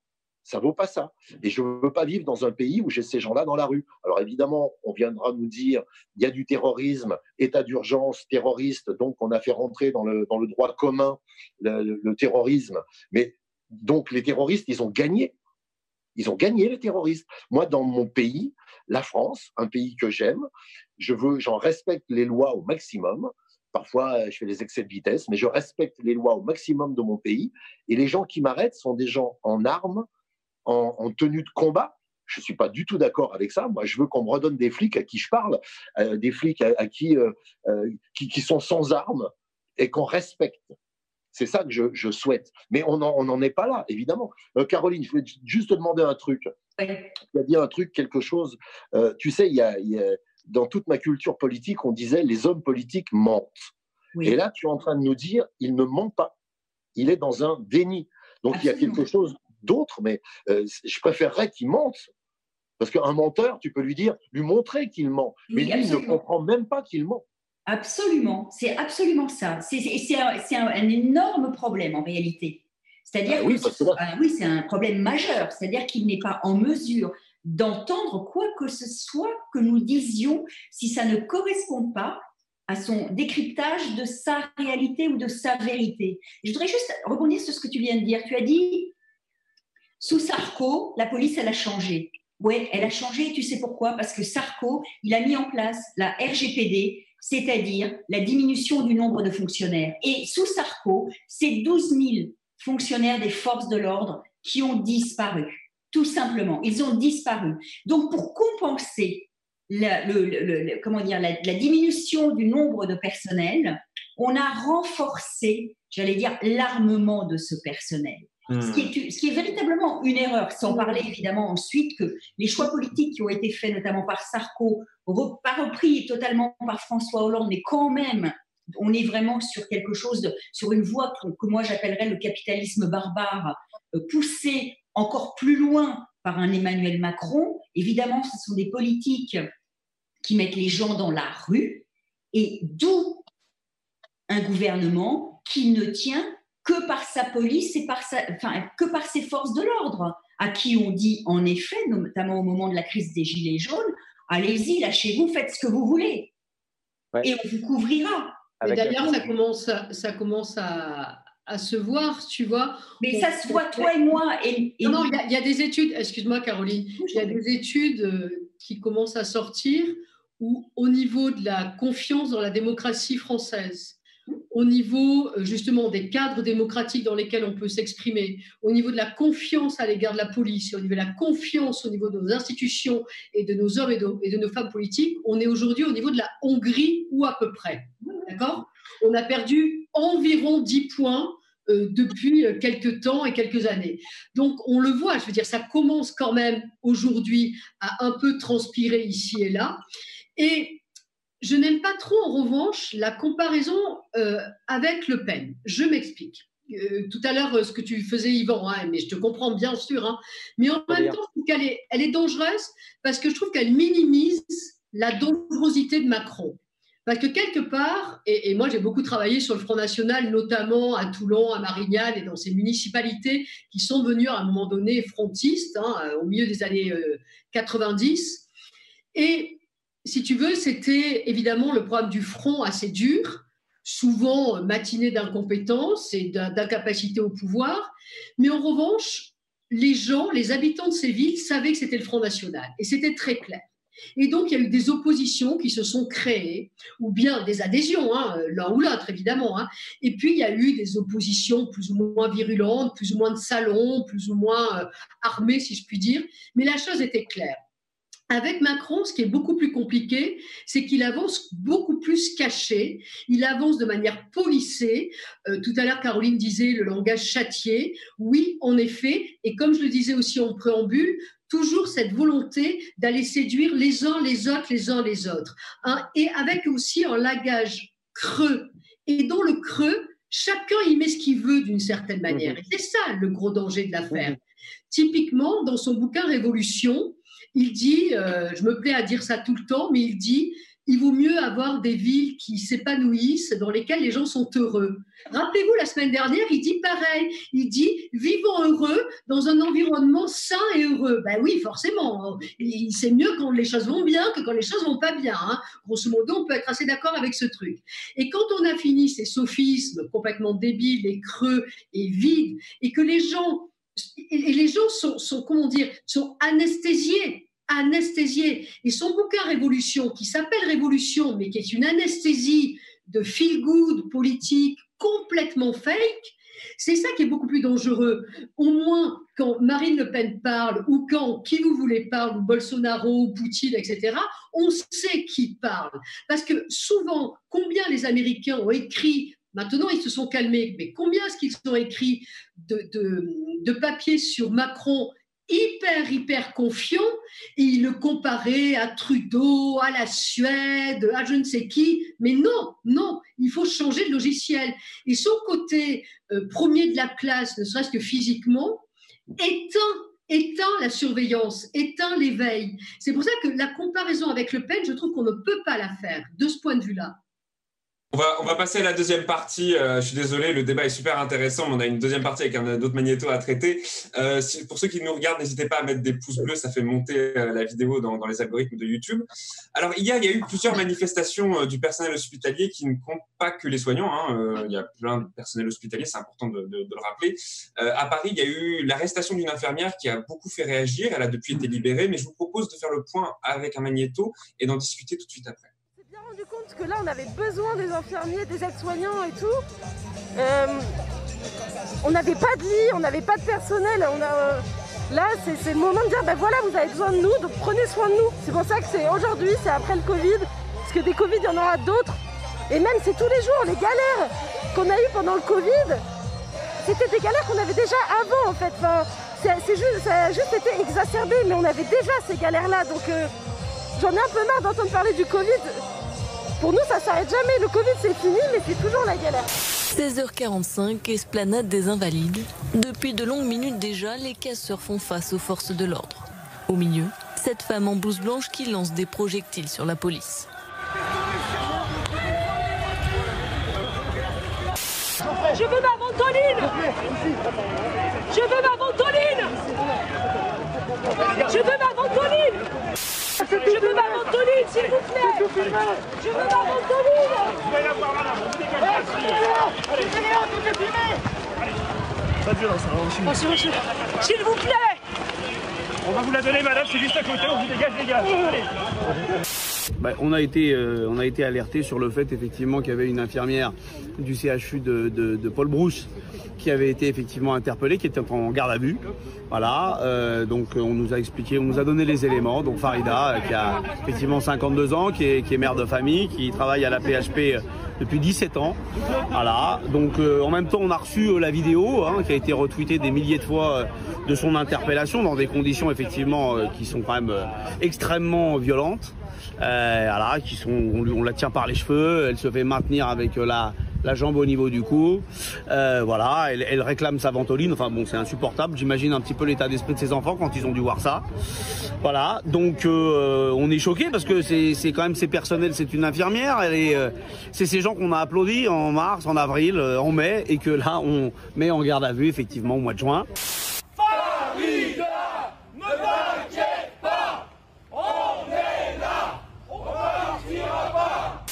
Ça vaut pas ça. Et je ne veux pas vivre dans un pays où j'ai ces gens-là dans la rue. Alors évidemment, on viendra nous dire il y a du terrorisme, état d'urgence, terroriste, donc on a fait rentrer dans le, dans le droit commun le, terrorisme. Mais donc les terroristes, ils ont gagné. Ils ont gagné les terroristes. Moi, dans mon pays, la France, un pays que j'aime, je veux, j'en respecte les lois au maximum. Parfois, je fais des excès de vitesse, mais je respecte les lois au maximum de mon pays. Et les gens qui m'arrêtent sont des gens en armes, en, tenue de combat. Je ne suis pas du tout d'accord avec ça. Moi, je veux qu'on me redonne des flics à qui je parle, euh, des flics à, qui, euh, euh, qui, qui, sont sans armes et qu'on respecte. C'est ça que je, je, souhaite. Mais on n'en est pas là, évidemment. Caroline, je voulais juste te demander un truc. Tu as dit un truc, quelque chose. tu sais, il y, a, il y a, dans toute ma culture politique, on disait les hommes politiques mentent. Et là, tu es en train de nous dire, il ne ment pas. Il est dans un déni. Donc il y a quelque chose d'autre, mais euh, je préférerais qu'il mente. Parce qu'un menteur, tu peux lui dire, lui montrer qu'il ment. Mais lui, il ne comprend même pas qu'il ment. Absolument, c'est absolument ça. C'est un, un, énorme problème en réalité. C'est-à-dire ah oui, c'est un problème majeur. C'est-à-dire qu'il n'est pas en mesure d'entendre quoi que ce soit que nous disions si ça ne correspond pas à son décryptage de sa réalité ou de sa vérité. Je voudrais juste rebondir sur ce que tu viens de dire. Tu as dit sous Sarko, la police, elle a changé. Oui, elle a changé, tu sais pourquoi? Parce que Sarko, il a mis en place la RGPD, c'est-à-dire la diminution du nombre de fonctionnaires. Et sous Sarko, c'est 12 000 fonctionnaires des forces de l'ordre qui ont disparu, tout simplement. Ils ont disparu. Donc, pour compenser la, comment dire, la diminution du nombre de personnel, on a renforcé, j'allais dire, l'armement de ce personnel. Ce, qui est, véritablement une erreur, sans parler évidemment ensuite que les choix politiques qui ont été faits notamment par Sarko, pas repris totalement par François Hollande, mais quand même, on est vraiment sur quelque chose, de, sur une voie que, que moi j'appellerais le capitalisme barbare, euh, poussé encore plus loin par un Emmanuel Macron. Évidemment, ce sont des politiques qui mettent les gens dans la rue, et d'où un gouvernement qui ne tient que par sa police et par sa, enfin, que par ses forces de l'ordre, à qui on dit en effet, notamment au moment de la crise des Gilets jaunes, allez-y, lâchez-vous, faites ce que vous voulez. Et on vous couvrira. D'ailleurs, ça commence, à, ça commence à, à, se voir, tu vois. Mais ça se voit, toi et moi. Et, Non, il y, a des études, excuse-moi Caroline, il y a des études euh, qui commencent à sortir où, au niveau de la confiance dans la démocratie française, au niveau euh, justement des cadres démocratiques dans lesquels on peut s'exprimer, au niveau de la confiance à l'égard de la police, au niveau de la confiance au niveau de nos institutions et de nos hommes et de, nos femmes politiques, on est aujourd'hui au niveau de la Hongrie ou à peu près. D'accord? On a perdu environ 10 points euh, depuis quelques temps et quelques années. Donc on le voit, je veux dire, ça commence quand même aujourd'hui à un peu transpirer ici et là. Et je n'aime pas trop, en revanche, la comparaison euh, avec Le Pen. Je m'explique. Euh, tout à l'heure, ce que tu faisais, Yvan, hein, mais je te comprends bien sûr, hein. mais en même temps, qu'elle est, elle est dangereuse parce que je trouve qu'elle minimise la dangerosité de Macron. Parce que quelque part, et, moi j'ai beaucoup travaillé sur le Front National, notamment à Toulon, à Marignane et dans ces municipalités qui sont venues à un moment donné frontistes, hein, au milieu des années 90. Euh, et si tu veux, c'était évidemment le problème du front assez dur, souvent matiné d'incompétence et d'incapacité au pouvoir. Mais en revanche, les gens, les habitants de ces villes savaient que c'était le Front National et c'était très clair. Et donc, il y a eu des oppositions qui se sont créées, ou bien des adhésions, hein, l'un ou l'autre, évidemment. Hein. Et puis, il y a eu des oppositions plus ou moins virulentes, plus ou moins de salons, plus ou moins euh, armées, si je puis dire. Mais la chose était claire. Avec Macron, ce qui est beaucoup plus compliqué, c'est qu'il avance beaucoup plus caché, il avance de manière policée. Euh, tout à l'heure, Caroline disait le langage châtié. Oui, en effet, et comme je le disais aussi en préambule, toujours cette volonté d'aller séduire les uns les autres, les uns les autres. Hein, et avec aussi un langage creux. Et dans le creux, chacun y met ce qu'il veut d'une certaine manière. Et c'est ça le gros danger de l'affaire. Typiquement, dans son bouquin Révolution, il dit, euh, je me plais à dire ça tout le temps, mais il dit, il vaut mieux avoir des villes qui s'épanouissent, dans lesquelles les gens sont heureux. Rappelez-vous, la semaine dernière, il dit pareil. Il dit vivons heureux dans un environnement sain et heureux. Ben oui, forcément. C'est mieux quand les choses vont bien que quand les choses vont pas bien. hein. Grosso modo, on peut être assez d'accord avec ce truc. Et quand on a fini ces sophismes complètement débiles et creux et vides, et que les gens, et les gens sont, comment dire, sont anesthésiés anesthésié. Et son bouquin Révolution, qui s'appelle Révolution, mais qui est une anesthésie de feel-good politique complètement fake, c'est ça qui est beaucoup plus dangereux. Au moins, quand Marine Le Pen parle, ou quand qui vous voulez parle, Bolsonaro, ou Poutine, etc., on sait qui parle. Parce que souvent, combien les Américains ont écrit Maintenant, ils se sont calmés, mais combien est-ce qu'ils ont écrit de, de, de papiers sur Macron hyper, hyper confiant et il le comparait à Trudeau, à la Suède, à je ne sais qui? Mais non, non, il faut changer de logiciel. Et son côté euh, premier de la classe, ne serait-ce que physiquement, éteint éteint la surveillance, éteint l'éveil. C'est pour ça que la comparaison avec Le Pen, je trouve qu'on ne peut pas la faire de ce point de vue-là. On va, on va passer à la deuxième partie. Euh, je suis désolé, le débat est super intéressant, mais on a une deuxième partie avec un autre magnéto à traiter. Euh, si- pour ceux qui nous regardent, n'hésitez pas à mettre des pouces bleus, ça fait monter euh, la vidéo dans, dans les algorithmes de YouTube. Alors, hier, il y a eu plusieurs manifestations du personnel hospitalier qui ne comptent pas que les soignants. hein. Il y a plein de personnel hospitalier, c'est important de, de- le rappeler. À Paris, il y a eu l'arrestation d'une infirmière qui a beaucoup fait réagir. Elle a depuis été libérée, mais je vous propose de faire le point avec un magnéto et d'en discuter tout de suite après. Rendu compte que là, on avait besoin des infirmiers, des aides-soignants et tout. Euh, on n'avait pas de lit, on n'avait pas de personnel. Euh, là, c'est le moment de dire, ben voilà, vous avez besoin de nous, donc prenez soin de nous. C'est pour ça que c'est aujourd'hui, c'est après le Covid, parce que des Covid, il y en aura d'autres. Et même, c'est tous les jours, les galères qu'on a eues pendant le Covid, c'était des galères qu'on avait déjà avant, en fait. Juste, ça a juste été exacerbé, mais on avait déjà ces galères-là. Donc, euh, j'en ai un peu marre d'entendre parler du Covid. Pour nous, ça s'arrête jamais. Le Covid, c'est fini, mais c'est toujours la galère. 16h45, esplanade des Invalides. Depuis de longues minutes déjà, les casseurs font face aux forces de l'ordre. Au milieu, cette femme en blouse blanche qui lance des projectiles sur la police. Je veux ma ventoline Je veux ma ventoline Je veux ma ventoline Je veux ma ventoline, s'il vous plaît. Je veux ma ventoline Vous allez la voir, madame, vous dégagez Pas de violence, hein, s'il vous- plaît. On va vous la donner, madame, c'est juste à côté, on vous dégage, dégage. Allez. Bah, on a été, euh, on a été alerté sur le fait effectivement qu'il y avait une infirmière du CHU de, Paul Brousse qui avait été effectivement interpellée, qui était en garde à vue. Voilà, euh, donc on nous a expliqué, on nous a donné les éléments. Donc Farida, euh, qui a effectivement 52 ans, qui est, mère de famille, qui travaille à la PHP depuis 17 ans. Voilà, donc en même temps on a reçu la vidéo hein, qui a été retweetée des milliers de fois de son interpellation dans des conditions effectivement qui sont quand même extrêmement violentes. Euh, voilà, qui sont, on, la tient par les cheveux, elle se fait maintenir avec euh, la, la jambe au niveau du cou. Euh, voilà, elle, réclame sa ventoline. Enfin bon, c'est insupportable. J'imagine un petit peu l'état d'esprit de ses enfants quand ils ont dû voir ça. Voilà, donc on est choqué parce que c'est quand même c'est personnel, c'est une infirmière. C'est ces gens qu'on a applaudis en mars, en avril, en mai, et que là on met en garde à vue effectivement au mois de juin. Farida Ne t'inquiète pas On est là On partira pas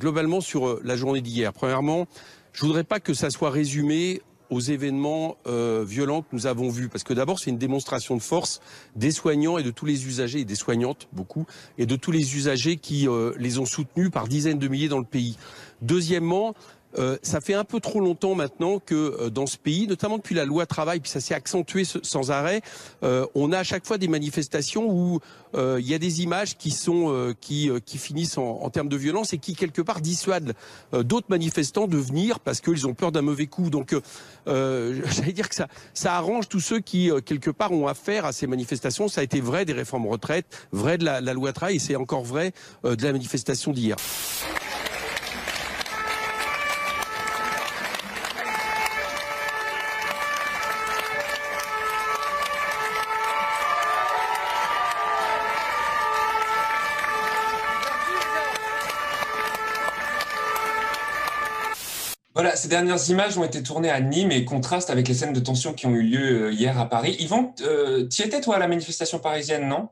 Globalement, sur euh, la journée d'hier, premièrement, je voudrais pas que ça soit résumé aux événements euh, violents que nous avons vus. Parce que d'abord, c'est une démonstration de force des soignants et de tous les usagers, et des soignantes, beaucoup, et de tous les usagers qui euh, les ont soutenus par dizaines de milliers dans le pays. Deuxièmement, euh, ça fait un peu trop longtemps maintenant que euh, dans ce pays, notamment depuis la loi travail, puis ça s'est accentué ce- sans arrêt, euh, on a à chaque fois des manifestations où euh, il y a des images qui sont euh, qui, qui finissent en, en termes de violence et qui quelque part dissuadent d'autres manifestants de venir parce qu'ils ont peur d'un mauvais coup. Donc, j'allais dire que ça ça arrange tous ceux qui quelque part ont affaire à ces manifestations. Ça a été vrai des réformes retraites, vrai de la, la loi travail, et c'est encore vrai de la manifestation d'hier. Voilà, ces dernières images ont été tournées à Nîmes et contrastent avec les scènes de tension qui ont eu lieu euh, hier à Paris. Yvan, euh, tu étais toi à la manifestation parisienne, non?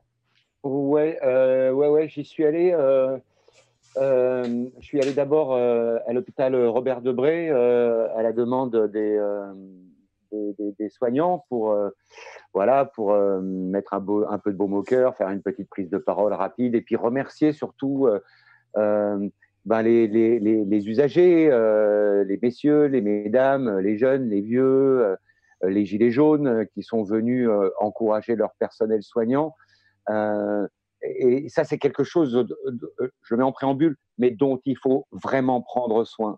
Ouais, euh, ouais, ouais, j'y suis allé. euh, euh, je suis allé d'abord à l'hôpital Robert Debré à la demande des, des, soignants pour, voilà, pour mettre un, beau- un peu de baume au cœur, faire une petite prise de parole rapide et puis remercier surtout ben, les, les, les, usagers, euh, les messieurs, les mesdames, les jeunes, les vieux, euh, les gilets jaunes euh, qui sont venus encourager leur personnel soignant. Et ça, c'est quelque chose, je mets en préambule, mais dont il faut vraiment prendre soin.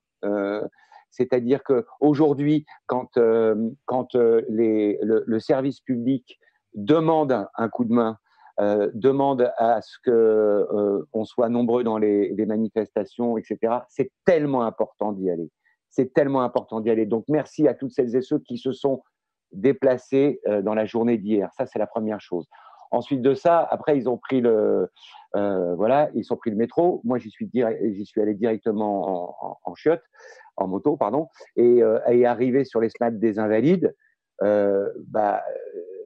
C'est-à-dire qu'aujourd'hui, quand, quand le, service public demande un coup de main, euh, demande à ce que euh, on soit nombreux dans les, manifestations, etc., c'est tellement important d'y aller. C'est tellement important d'y aller. Donc, merci à toutes celles et ceux qui se sont déplacés euh, dans la journée d'hier. Ça, c'est la première chose. Ensuite de ça, après, ils ont pris le, euh, voilà, ils ont pris le métro. Moi, j'y suis, allé directement en, en, en chiotte, en moto, pardon, et, et arrivé sur les des Invalides, bah,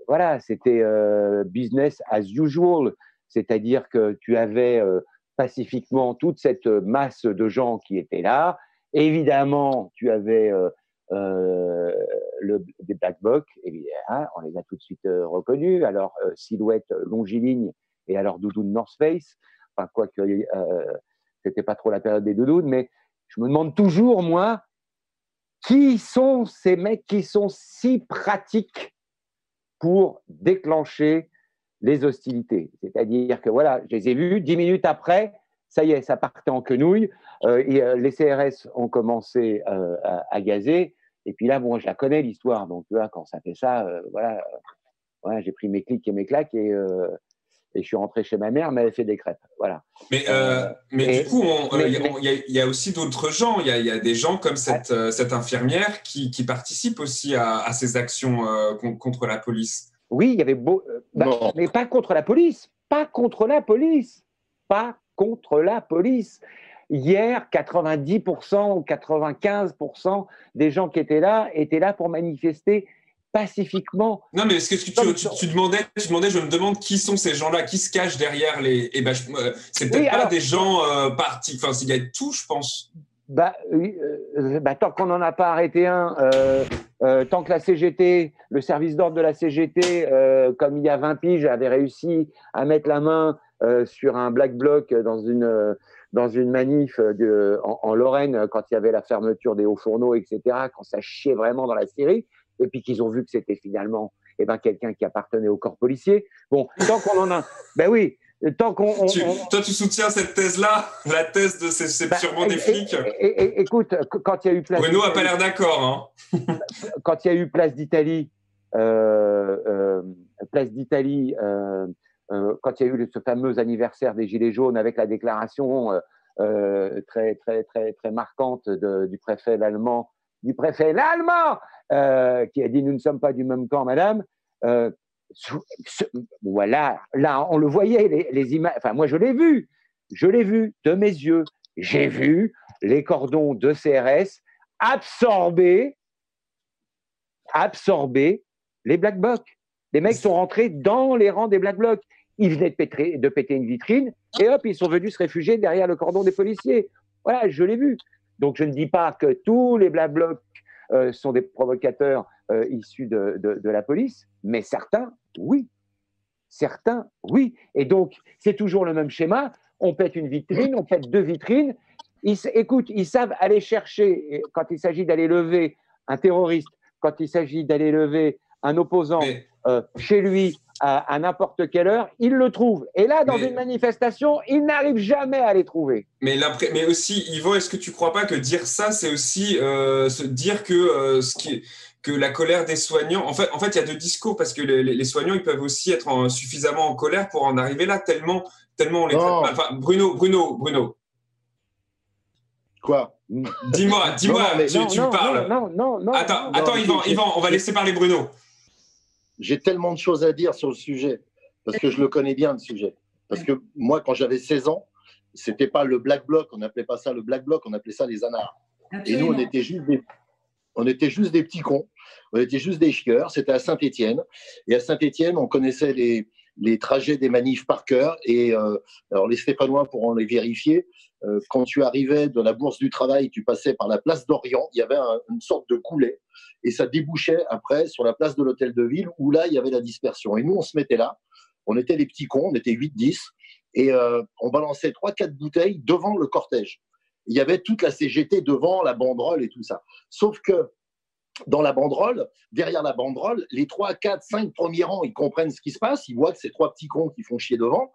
voilà, c'était euh, business as usual, c'est-à-dire que tu avais euh, pacifiquement toute cette masse de gens qui étaient là. Évidemment, tu avais euh, le, des black blocs, évidemment, on les a tout de suite reconnus, euh, silhouette longiligne et à leur doudoune North Face. Enfin, quoique, c'était pas trop la période des doudounes, mais je me demande toujours, moi, qui sont ces mecs qui sont si pratiques pour déclencher les hostilités. C'est-à-dire que voilà, je les ai vus, dix minutes après, ça y est, ça partait en quenouille, euh, et euh, les CRS ont commencé euh, à, gazer, et puis là, bon, je la connais l'histoire, donc tu quand ça fait ça, voilà, voilà, j'ai pris mes clics et mes claques, et, et je suis rentré chez ma mère, mais elle fait des crêpes, voilà. Mais, euh, mais et- du coup, on- euh, mais- il y a- il y, a- il y a aussi d'autres gens. Il y a, il y a des gens comme cette, Ah. euh, cette infirmière qui, qui participent aussi à, à ces actions euh, con- contre la police. Oui, il y avait beau. euh, bah, mais pas contre la police. Pas contre la police. Pas contre la police. Hier, 90% ou 95% des gens qui étaient là étaient là pour manifester pacifiquement. Non, mais est-ce que tu, tu, tu demandais, tu demandais, je me demande qui sont ces gens-là, qui se cachent derrière les. Eh ben, euh, c'est peut-être Oui, pas alors- des gens euh, partis. Enfin, il y a tout, je pense. Bah, euh, bah, tant qu'on n'en a pas arrêté un, euh, tant que la CGT, le service d'ordre de la CGT, comme il y a 20 piges, avait réussi à mettre la main sur un black bloc dans une, dans une manif de, en, en Lorraine, quand il y avait la fermeture des hauts fourneaux, etc., quand ça chiait vraiment dans la Syrie, et puis qu'ils ont vu que c'était finalement eh ben, quelqu'un qui appartenait au corps policier. Bon, tant qu'on en a. Ben oui, tant qu'on. on- Tu- on- toi, tu soutiens cette thèse-là, la thèse de c'est c'est sûrement des flics. écoute, qu- quand il y a eu place Bruno a d'Italie- pas l'air d'accord. Hein. quand il y a eu place d'Italie, euh, euh, place d'Italie, euh, quand il y a eu ce fameux anniversaire des Gilets jaunes avec la déclaration très très très très marquante de- du préfet allemand, du préfet l'allemand, euh, qui a dit nous ne sommes pas du même camp, madame. Euh, voilà, là on le voyait les, les images. Enfin moi je l'ai vu, je l'ai vu de mes yeux. J'ai vu les cordons de CRS absorber absorber les Black Blocs. Les mecs sont rentrés dans les rangs des Black Blocs. Ils venaient de péter, de péter une vitrine et hop, ils sont venus se réfugier derrière le cordon des policiers. Voilà, je l'ai vu. Donc je ne dis pas que tous les Black Blocs euh, sont des provocateurs euh, issus de, la police, mais certains, oui. Certains, oui. Et donc, c'est toujours le même schéma. On pète une vitrine, on pète deux vitrines. Ils, écoute, ils savent aller chercher, quand il s'agit d'aller lever un terroriste, quand il s'agit d'aller lever un opposant euh, chez lui à, à n'importe quelle heure, ils le trouvent. Et là, dans Mais- une manifestation, ils n'arrivent jamais à les trouver. Mais, mais aussi, Yvan, est-ce que tu crois pas que dire ça, c'est aussi euh, se dire que, euh, ce qui, que la colère des soignants. En fait, en fait, il y a deux discours parce que les, soignants, ils peuvent aussi être en- suffisamment en colère pour en arriver là, tellement, tellement on les traite mal. Enfin, Bruno, Bruno, Bruno. Quoi? Dis-moi, dis-moi, tu, non, tu non, me parles. Non, non, non. Attends, non, attends, Yvan, Yvan, on va laisser parler Bruno. J'ai tellement de choses à dire sur le sujet, parce que je le connais bien, le sujet. Parce que moi, quand j'avais 16 ans, c'était pas le Black Bloc, on n'appelait pas ça le Black Bloc, on appelait ça les anards. Et nous, on était juste des, on était juste des petits cons. On était juste des chieurs. C'était à Saint-Étienne. Et à Saint-Étienne, on connaissait les, les trajets des manifs par cœur. Et euh, alors, les Stéphanois pourront les vérifier. Euh, quand tu arrivais de la Bourse du Travail, tu passais par la place d'Orient. Il y avait un- une sorte de coulet. Et ça débouchait après sur la place de l'Hôtel de Ville, où là, il y avait la dispersion. Et nous, on se mettait là. On était les petits cons. On était 8-10. Et euh, on balançait 3-4 bouteilles devant le cortège. Il y avait toute la CGT devant, la banderole et tout ça. Sauf que dans la banderole, derrière la banderole, les 3, 4, 5 premiers rangs, ils comprennent ce qui se passe, ils voient que c'est trois petits cons qui font chier devant,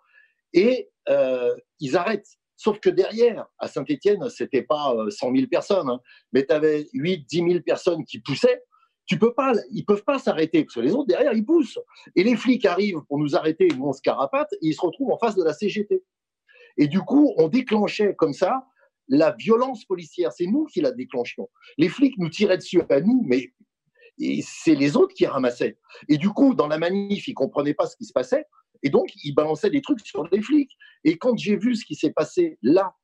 et euh, ils arrêtent. Sauf que derrière, à Saint-Etienne, c'était pas euh, 100 000 personnes, hein, mais tu avais 8, 10 000 personnes qui poussaient. Tu peux pas, ils peuvent pas s'arrêter, parce que les autres, derrière, ils poussent. Et les flics arrivent pour nous arrêter, nous, on se et ils se retrouvent en face de la CGT. Et du coup, on déclenchait comme ça la violence policière. C'est nous qui la déclenchions. Les flics nous tiraient dessus à nous, mais c'est les autres qui ramassaient. Et du coup, dans la manif, ils comprenaient pas ce qui se passait. Et donc, ils balançaient des trucs sur les flics. Et quand j'ai vu ce qui s'est passé là,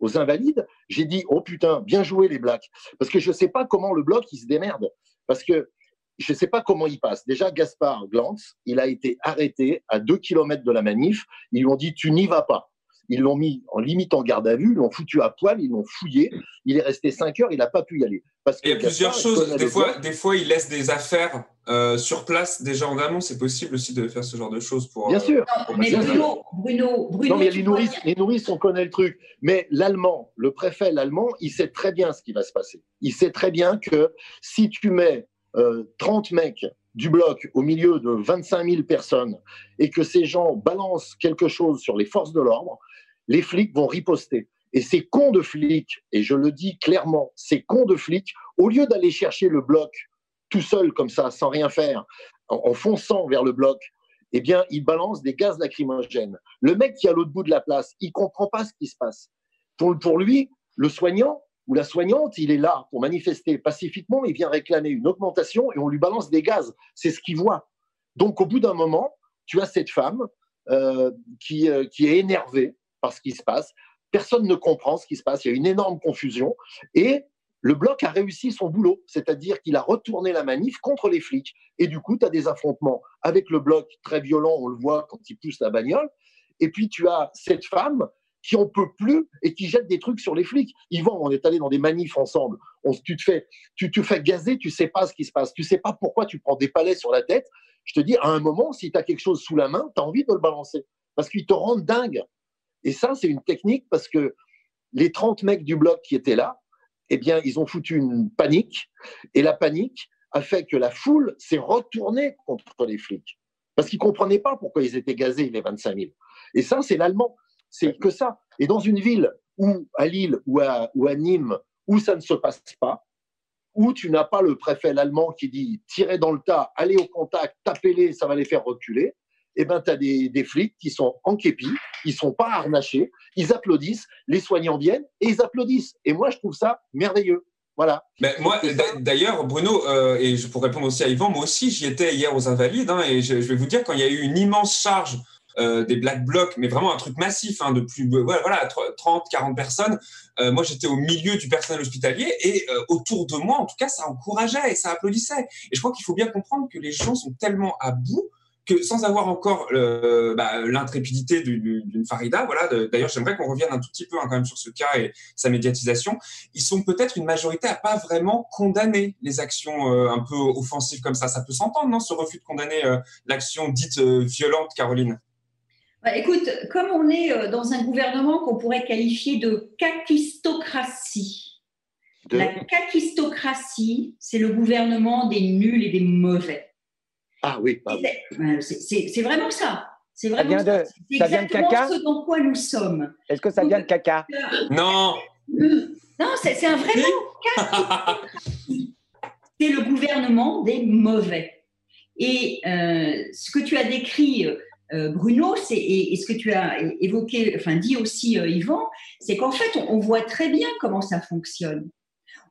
aux Invalides, j'ai dit, oh putain, bien joué les Blacks. Parce que je sais pas comment le bloc, il se démerde. Parce que je sais pas comment il passe. Déjà, Gaspard Glantz, il a été arrêté à deux kilomètres de la manif. Ils lui ont dit, tu n'y vas pas. Ils l'ont mis en limite en garde à vue, ils l'ont foutu à poil, ils l'ont fouillé. Il est resté cinq heures, il n'a pas pu y aller. Parce que Il y a plusieurs choses. Des fois, des fois, ils laissent des affaires euh, sur place déjà en amont. C'est possible aussi de faire ce genre de choses pour. Bien euh, sûr. pour Mais Bruno, Bruno, Bruno, non, mais les nourrices, les nourrices, on connaît le truc. Mais l'allemand, le préfet l'allemand, il sait très bien ce qui va se passer. Il sait très bien que si tu mets euh, 30 mecs du bloc au milieu de 25 000 personnes et que ces gens balancent quelque chose sur les forces de l'ordre, les flics vont riposter. Et ces cons de flics, et je le dis clairement, ces cons de flics, au lieu d'aller chercher le bloc tout seul comme ça, sans rien faire, en, fonçant vers le bloc, eh bien, ils balancent des gaz lacrymogènes. Le mec qui est à l'autre bout de la place, il comprend pas ce qui se passe. Pour, pour lui, le soignant ou la soignante, il est là pour manifester pacifiquement, il vient réclamer une augmentation et on lui balance des gaz. C'est ce qu'il voit. Donc, au bout d'un moment, tu as cette femme euh, qui, euh, qui est énervée par ce qui se passe. Personne ne comprend ce qui se passe. Il y a une énorme confusion. Et le bloc a réussi son boulot, c'est-à-dire qu'il a retourné la manif contre les flics. Et du coup, tu as des affrontements avec le bloc très violent, on le voit quand il pousse la bagnole. Et puis, tu as cette femme qui en peut plus et qui jette des trucs sur les flics. Yvan, on est allé dans des manifs ensemble. On, tu, te fais, tu te fais gazer, tu sais pas ce qui se passe. Tu sais pas pourquoi tu prends des palais sur la tête. Je te dis, à un moment, si tu as quelque chose sous la main, tu as envie de le balancer. Parce qu'ils te rendent dingue. Et ça, c'est une technique parce que les 30 mecs du bloc qui étaient là, eh bien, ils ont foutu une panique. Et la panique a fait que la foule s'est retournée contre les flics. Parce qu'ils ne comprenaient pas pourquoi ils étaient gazés, les 25 000. Et ça, c'est l'allemand. C'est que ça. Et dans une ville où, à Lille ou à, ou à Nîmes, où ça ne se passe pas, où tu n'as pas le préfet allemand qui dit tirez dans le tas, allez au contact, tapez-les, ça va les faire reculer, eh ben, tu as des, des flics qui sont en képi, ils sont pas harnachés, ils applaudissent, les soignants viennent et ils applaudissent. Et moi, je trouve ça merveilleux. Voilà. Ben, moi, d'a- d'ailleurs, Bruno, euh, et pour répondre aussi à Yvan, moi aussi, j'y étais hier aux Invalides, hein, et je, je vais vous dire, quand il y a eu une immense charge euh, des Black Blocs, mais vraiment un truc massif, hein, de plus, de- voilà, voilà, 30, 40 personnes, euh, moi j'étais au milieu du personnel hospitalier, et euh, autour de moi, en tout cas, ça encourageait et ça applaudissait. Et je crois qu'il faut bien comprendre que les gens sont tellement à bout que sans avoir encore euh, bah, l'intrépidité du- du- d'une Farida, voilà. de- D'ailleurs, j'aimerais qu'on revienne un tout petit peu hein, quand même sur ce cas et sa médiatisation. Ils sont peut-être une majorité à pas vraiment condamner les actions euh, un peu offensives comme ça. Ça peut s'entendre, non, ce refus de condamner euh, l'action dite euh, violente, Caroline? Bah, écoute, comme on est euh, dans un gouvernement qu'on pourrait qualifier de kakistocratie, la kakistocratie, c'est le gouvernement des nuls et des mauvais. Ah oui, Et c'est- euh, vraiment ça. C'est Ça vraiment vient ça. de, C'est ça vient de caca ce dans quoi nous sommes. Est-ce que ça vient de caca Non. Non, c'est un vrai mot. C'est le gouvernement des mauvais. Et euh, ce que tu as décrit, euh, Bruno, c'est et, et ce que tu as évoqué, enfin dit aussi euh, Yvan, c'est qu'en fait, on, on voit très bien comment ça fonctionne.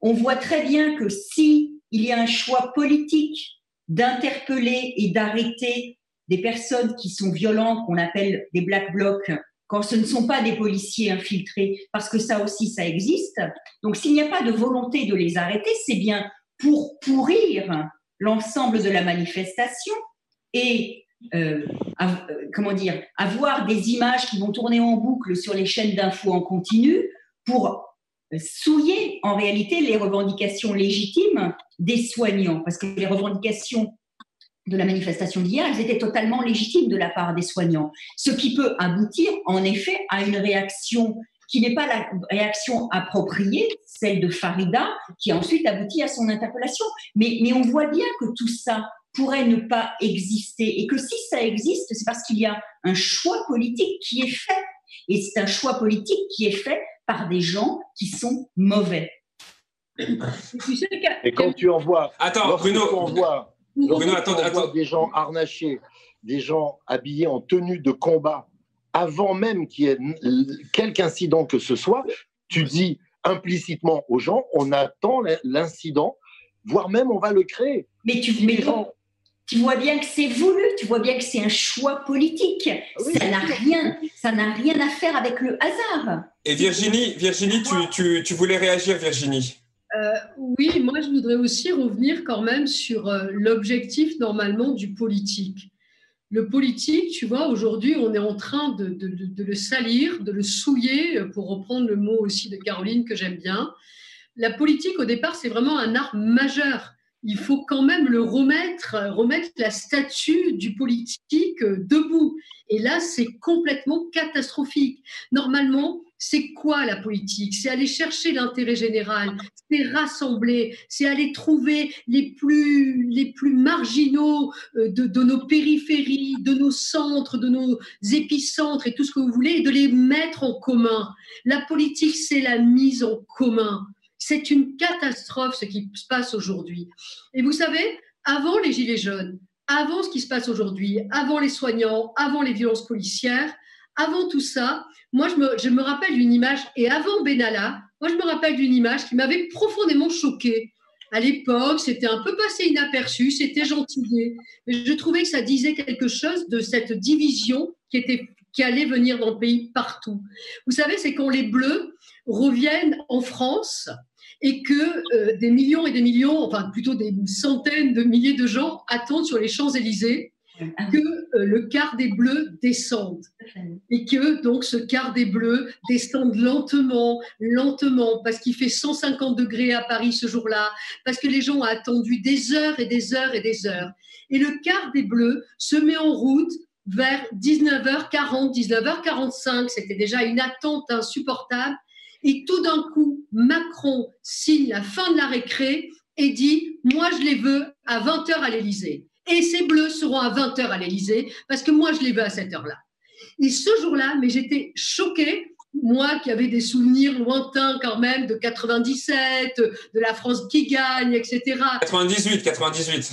On voit très bien que si il y a un choix politique d'interpeller et d'arrêter des personnes qui sont violentes, qu'on appelle des black blocs, quand ce ne sont pas des policiers infiltrés, parce que ça aussi, ça existe. Donc, s'il n'y a pas de volonté de les arrêter, c'est bien pour pourrir l'ensemble de la manifestation et euh, euh, comment dire, avoir des images qui vont tourner en boucle sur les chaînes d'infos en continu pour souiller en réalité les revendications légitimes des soignants, parce que les revendications de la manifestation d'hier, elles étaient totalement légitimes de la part des soignants, ce qui peut aboutir en effet à une réaction qui n'est pas la réaction appropriée, celle de Farida, qui a ensuite abouti à son interpellation. Mais, mais on voit bien que tout ça pourrait ne pas exister et que si ça existe, c'est parce qu'il y a un choix politique qui est fait. Et c'est un choix politique qui est fait par des gens qui sont mauvais. Et quand tu envoies, Attends, Bruno. tu envoies, Bruno, tu attends, envoies attends. des gens harnachés, des gens habillés en tenue de combat, avant même qu'il y ait quelque incident que ce soit, tu dis implicitement aux gens, on attend l'in- l'incident, voire même on va le créer. Mais tu, mais bon, tu vois bien que c'est voulu, tu vois bien que c'est un choix politique. ça n'a rien, ça n'a rien à faire avec le hasard. Et Virginie, Virginie, tu, tu, tu voulais réagir, Virginie? Euh, oui, moi je voudrais aussi revenir quand même sur euh, l'objectif normalement du politique. Le politique, tu vois, aujourd'hui, on est en train de, de- le salir, de le souiller, euh, pour reprendre le mot aussi de Caroline que j'aime bien. La politique, au départ, c'est vraiment un art majeur. Il faut quand même le remettre, remettre la statue du politique debout. Et là, c'est complètement catastrophique. Normalement, c'est quoi la politique? C'est aller chercher l'intérêt général, c'est rassembler, c'est aller trouver les plus, les plus marginaux euh, de, de nos périphéries, de nos centres, de nos épicentres et tout ce que vous voulez, et de les mettre en commun. La politique, c'est la mise en commun. C'est une catastrophe ce qui se passe aujourd'hui. Et vous savez, avant les Gilets jaunes, avant ce qui se passe aujourd'hui, avant les soignants, avant les violences policières, avant tout ça, moi, je me, rappelle d'une image, et avant Benalla, moi, je me rappelle d'une image qui m'avait profondément choquée. À l'époque, c'était un peu passé inaperçu, c'était gentillé, mais je trouvais que ça disait quelque chose de cette division qui, était, qui allait venir dans le pays partout. Vous savez, c'est quand les Bleus reviennent en France et que euh, des millions et des millions, enfin plutôt des centaines de milliers de gens attendent sur les Champs-Élysées que euh, le quart des Bleus descende et que donc ce quart des Bleus descende lentement, lentement, parce qu'il fait 150 degrés à Paris ce jour-là, parce que les gens ont attendu des heures et des heures et des heures. Et le quart des Bleus se met en route vers 19h40, 19h45, c'était déjà une attente insupportable. Et tout d'un coup, Macron signe la fin de la récré et dit Moi, je les veux à 20h à l'Élysée. Et ces bleus seront à 20h à l'Élysée parce que moi, je les veux à cette heure-là. Et ce jour-là, mais j'étais choquée, moi qui avais des souvenirs lointains quand même de 97, de la France qui gagne, etc. 98, 98.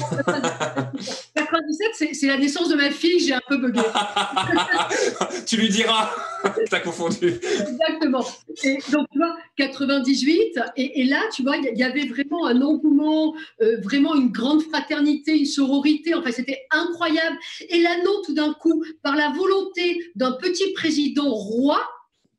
97, c'est- la naissance de ma fille, j'ai un peu bugué. tu lui diras. T'as confondu. Exactement. Et donc, tu vois, 98, et, et là, tu vois, il y, y avait vraiment un engouement, euh, vraiment une grande fraternité, une sororité, enfin, c'était incroyable. Et là, non, tout d'un coup, par la volonté d'un petit président roi,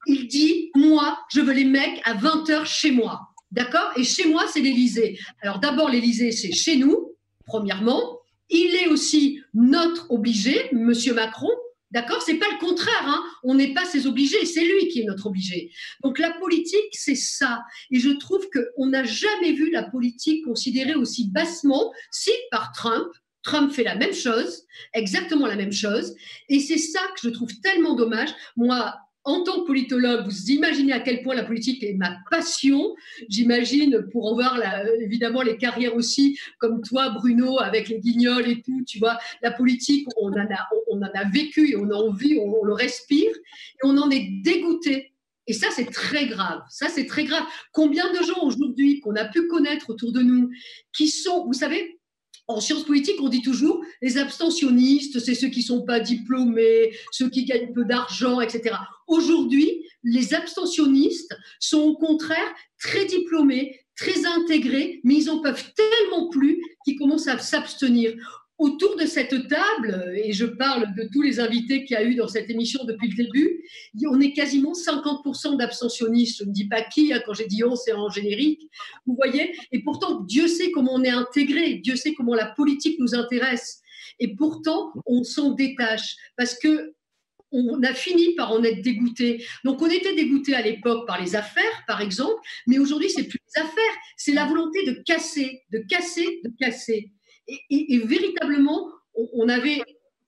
il dit, moi, je veux les mecs à 20h chez moi. D'accord? Et chez moi, c'est l'Élysée. Alors, d'abord, l'Élysée, c'est chez nous, premièrement. Il est aussi notre obligé, Monsieur Macron, D'accord C'est pas le contraire. Hein on n'est pas ses obligés, c'est lui qui est notre obligé. Donc la politique, c'est ça. Et je trouve qu'on n'a jamais vu la politique considérée aussi bassement, si par Trump. Trump fait la même chose, exactement la même chose. Et c'est ça que je trouve tellement dommage. Moi, en tant que politologue, vous imaginez à quel point la politique est ma passion. J'imagine, pour en voir évidemment les carrières aussi, comme toi, Bruno, avec les guignols et tout, tu vois, la politique, on en a, en vécu et on a envie, on, on le respire, et on en est dégoûté. Et ça, c'est très grave. Ça, c'est très grave. Combien de gens aujourd'hui qu'on a pu connaître autour de nous, qui sont, vous savez, en sciences politiques, on dit toujours les abstentionnistes, c'est ceux qui sont pas diplômés, ceux qui gagnent peu d'argent, etc. Aujourd'hui, les abstentionnistes sont au contraire très diplômés, très intégrés, mais ils en peuvent tellement plus qu'ils commencent à s'abstenir. Autour de cette table, et je parle de tous les invités qu'il y a eu dans cette émission depuis le début, on est quasiment 50% d'abstentionnistes. Je ne dis pas qui, hein, quand j'ai dit on, c'est en générique. Vous voyez Et pourtant, Dieu sait comment on est intégré, Dieu sait comment la politique nous intéresse. Et pourtant, on s'en détache parce que on a fini par en être dégoûté. Donc, on était dégoûté à l'époque par les affaires, par exemple, mais aujourd'hui, c'est plus les affaires, c'est la volonté de casser, de casser, de casser. Et, véritablement, on, avait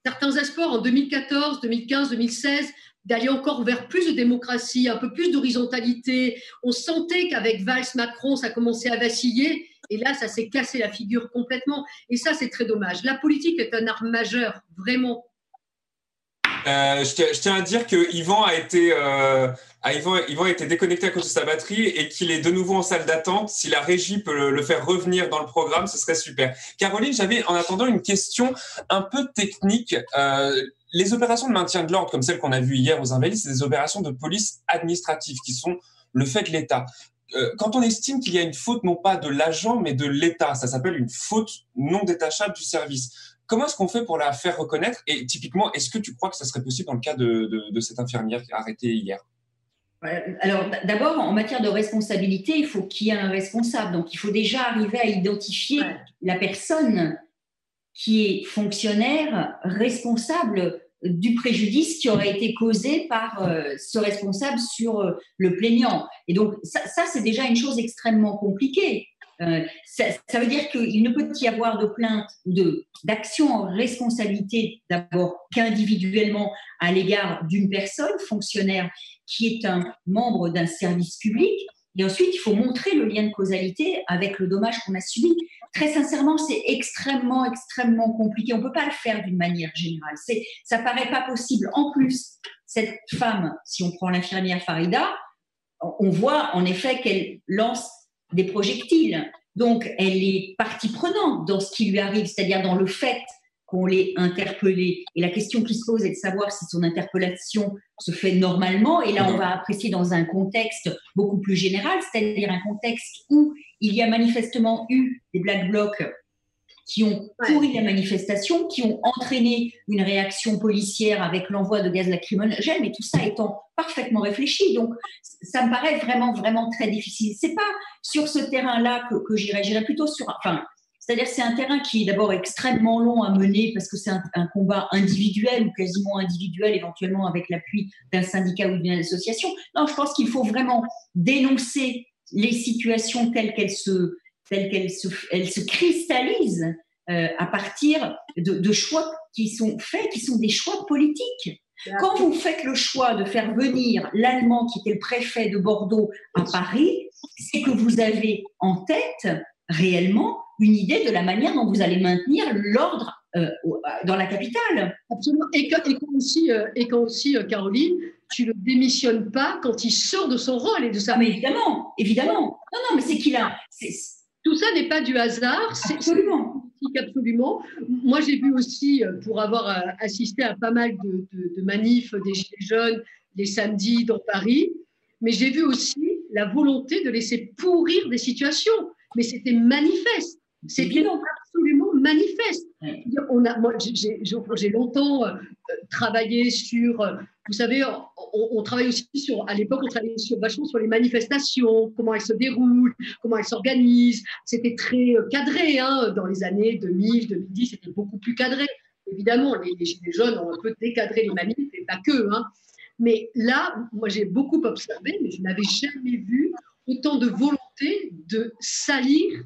certains espoirs en 2014, 2015, 2016 d'aller encore vers plus de démocratie, un peu plus d'horizontalité. On sentait qu'avec Valls-Macron, ça commençait à vaciller. Et là, ça s'est cassé la figure complètement. Et ça, c'est très dommage. La politique est un art majeur, vraiment. Euh, je, tiens, à dire que Yvan a été, euh, Yvan, a été déconnecté à cause de sa batterie et qu'il est de nouveau en salle d'attente. Si la régie peut le, faire revenir dans le programme, ce serait super. Caroline, j'avais en attendant une question un peu technique. Euh, les opérations de maintien de l'ordre, comme celles qu'on a vues hier aux Invalides, c'est des opérations de police administrative qui sont le fait de l'État. Quand on estime qu'il y a une faute non pas de l'agent mais de l'État, ça s'appelle une faute non détachable du service. Comment est-ce qu'on fait pour la faire reconnaître? Et typiquement, est-ce que tu crois que ça serait possible dans le cas de, cette infirmière qui a arrêté hier? Alors d'abord, en matière de responsabilité, il faut qu'il y ait un responsable. Donc il faut déjà arriver à identifier la personne qui est fonctionnaire responsable du préjudice qui aurait été causé par euh, ce responsable sur euh, le plaignant. Et donc ça, c'est déjà une chose extrêmement compliquée. Euh, ça, veut dire qu'il ne peut y avoir de plainte ou d'action en responsabilité d'abord qu'individuellement à l'égard d'une personne fonctionnaire qui est un membre d'un service public. Et ensuite, il faut montrer le lien de causalité avec le dommage qu'on a subi. Très sincèrement, c'est extrêmement, extrêmement compliqué. On ne peut pas le faire d'une manière générale. Ça paraît pas possible. En plus, cette femme, si on prend l'infirmière Farida, on voit en effet qu'elle lance des projectiles. Donc, elle est partie prenante dans ce qui lui arrive, c'est-à-dire dans le fait qu'on l'ait interpellée. Et la question qui se pose est de savoir si son interpellation se fait normalement. Et là, on va apprécier dans un contexte beaucoup plus général, c'est-à-dire un contexte où il y a manifestement eu des black blocs qui ont pourri la manifestation, qui ont entraîné une réaction policière avec l'envoi de gaz lacrymogène, mais tout ça étant parfaitement réfléchi. Donc, ça me paraît vraiment, vraiment très difficile. C'est pas sur ce terrain-là que, que j'irai. J'irai plutôt sur, enfin, c'est-à-dire c'est un terrain qui est d'abord extrêmement long à mener parce que c'est un, un, combat individuel ou quasiment individuel, éventuellement avec l'appui d'un syndicat ou d'une association. Non, je pense qu'il faut vraiment dénoncer les situations telles qu'elles se, telles qu'elles se, elles se cristallisent euh, à partir de, de, choix qui sont faits, qui sont des choix politiques. Quand vous faites le choix de faire venir l'Allemand qui était le préfet de Bordeaux à Paris, c'est que vous avez en tête réellement une idée de la manière dont vous allez maintenir l'ordre euh, dans la capitale. Absolument. Et quand, aussi, euh, et quand aussi Caroline, tu ne démissionnes pas quand il sort de son rôle et de sa. Ah, mais évidemment, évidemment. Non, non, mais c'est qu'il a. Tout ça n'est pas du hasard. Absolument. Absolument. Moi, j'ai vu aussi, euh, pour avoir euh, assisté à pas mal de, manifs des Gilets jaunes les samedis dans Paris, mais j'ai vu aussi la volonté de laisser pourrir des situations. Mais c'était manifeste. C'était absolument manifeste. On a, moi, j'ai longtemps euh, travaillé sur vous savez, on, travaille aussi sur, à l'époque, on travaillait sur, vachement sur les manifestations, comment elles se déroulent, comment elles s'organisent. C'était très euh, cadré, hein, dans les années 2000, 2010, c'était beaucoup plus cadré. Évidemment, les, Gilets jaunes ont un peu décadré les manifs, et pas que. Hein. Mais là, moi, j'ai beaucoup observé, mais je n'avais jamais vu autant de volonté de salir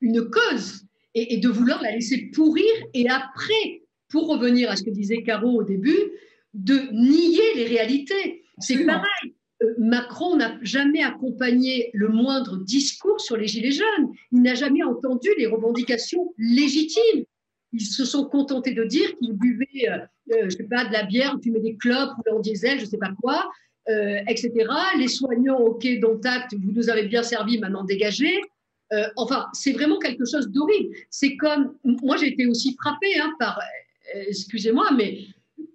une cause et, et de vouloir la laisser pourrir. Et après, pour revenir à ce que disait Caro au début, de nier les réalités. C'est pareil. Euh, Macron n'a jamais accompagné le moindre discours sur les Gilets jaunes. Il n'a jamais entendu les revendications légitimes. Ils se sont contentés de dire qu'ils buvaient, euh, euh, je sais pas, de la bière, fumaient des clopes, ou en diesel, je sais pas quoi, etc. Les soignants, ok, dont acte, vous nous avez bien servi, maintenant dégagez. Enfin, c'est vraiment quelque chose d'horrible. C'est comme, moi j'ai été aussi frappée hein, par, excusez-moi, mais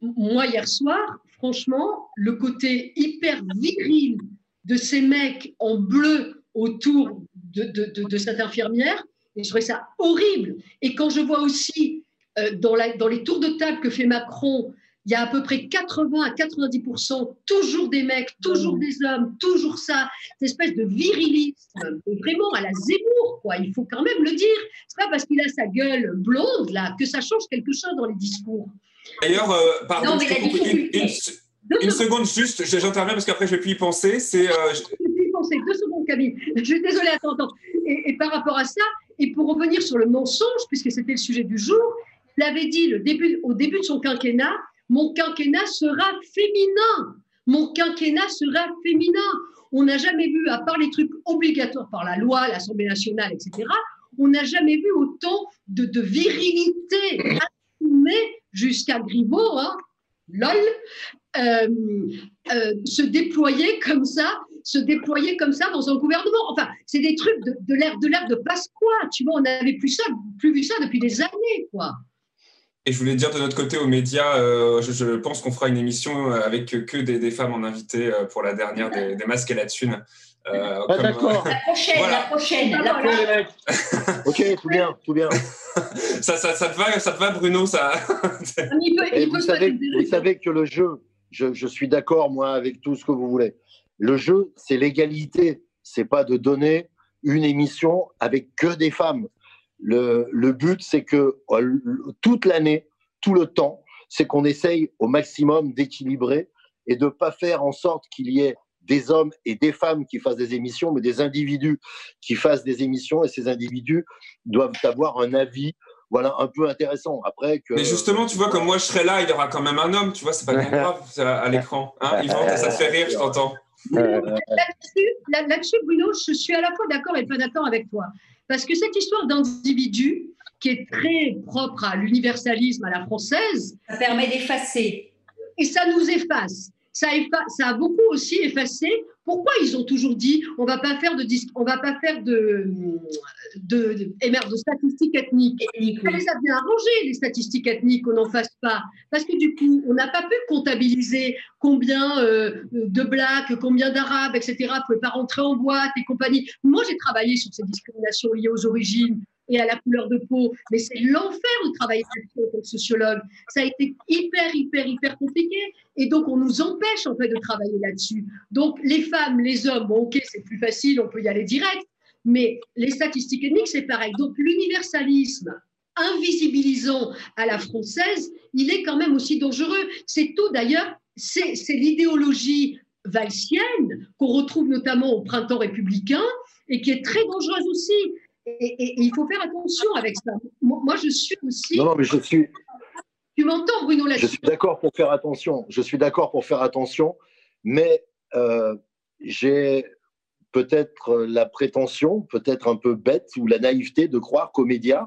moi, hier soir, franchement, le côté hyper viril de ces mecs en bleu autour de, cette infirmière, et je trouvais ça horrible. Et quand je vois aussi euh, dans les tours de table que fait Macron, il y a à peu près 80 à 90% toujours des mecs, toujours des hommes, toujours ça, cette espèce de virilisme, vraiment à la Zemmour, quoi. Il faut quand même le dire. C'est pas parce qu'il a sa gueule blonde là que ça change quelque chose dans les discours. D'ailleurs, euh, pardon, Non, une, seconde juste, j'interviens parce qu'après je vais plus y penser. C'est euh, je- Je vais y penser deux secondes, Camille. Je suis désolée, attends, attends. Et, et par rapport à ça, et pour revenir sur le mensonge, puisque c'était le sujet du jour, il avait dit le début, au début de son quinquennat, mon quinquennat sera féminin. Mon quinquennat sera féminin. On n'a jamais vu, à part les trucs obligatoires par la loi, l'Assemblée nationale, etc., on n'a jamais vu autant de, virilité assumée jusqu'à Griveaux, hein, lol, euh, euh, se déployer comme ça, se déployer comme ça dans un gouvernement. Enfin, c'est des trucs de, de l'ère de de Pasqua. Tu vois, on n'avait plus ça, plus vu ça depuis des années, quoi. Et je voulais dire de notre côté aux médias, euh, je, je pense qu'on fera une émission avec que des, des femmes en invité euh, pour la dernière des, des masques et la thune. Euh, Ah, d'accord. La prochaine, Voilà. la prochaine, la mecs. Ok, tout bien, tout bien. ça, ça, ça te va, ça te va, Bruno ça... Et vous savez, vous savez que le jeu, je, je suis d'accord moi avec tout ce que vous voulez. Le jeu, c'est l'égalité. C'est pas de donner une émission avec que des femmes. Le, le but, c'est que euh, toute l'année, tout le temps, c'est qu'on essaye au maximum d'équilibrer et de pas faire en sorte qu'il y ait des hommes et des femmes qui fassent des émissions, mais des individus qui fassent des émissions et ces individus doivent avoir un avis voilà, un peu intéressant. Après que, Mais justement, tu vois, comme moi je serai là, il y aura quand même un homme, tu vois, c'est pas bien grave ça, à l'écran. Hein, Yvan, ça te fait rire, je t'entends. Là-dessus, là- là-dessus, Bruno, je suis à la fois d'accord et pas d'accord avec toi. Parce que cette histoire d'individu, qui est très propre à l'universalisme à la française, Ça permet d'effacer. Et ça nous efface. Ça, effa- ça a beaucoup aussi effacé. Pourquoi ils ont toujours dit on va pas faire de on va pas faire de de, de, eh merde, de statistiques ethniques. Ça les a bien arrangé les statistiques ethniques qu'on n'en fasse pas parce que du coup on n'a pas pu comptabiliser combien euh, de blacks, combien d'arabes, etc. pouvaient pas rentrer en boîte et compagnie. Moi j'ai travaillé sur ces discriminations liées aux origines et à la couleur de peau, mais c'est l'enfer de travailler là-dessus en tant que sociologue. Ça a été hyper, hyper, hyper compliqué. Et donc, on nous empêche en fait de travailler là-dessus. Donc, les femmes, les hommes, bon, ok, c'est plus facile, on peut y aller direct. Mais les statistiques ethniques, c'est pareil. Donc, l'universalisme invisibilisant à la française, il est quand même aussi dangereux. C'est tout d'ailleurs, c'est l'idéologie valsienne qu'on retrouve notamment au printemps républicain et qui est très dangereuse aussi. Et, et- et il faut faire attention avec ça. Moi, je suis aussi. Non, non, mais je suis, Tu m'entends, Bruno je là-dessus suis d'accord pour faire attention. Je suis d'accord pour faire attention, mais euh, j'ai peut-être la prétention, peut-être un peu bête ou la naïveté de croire qu'aux médias,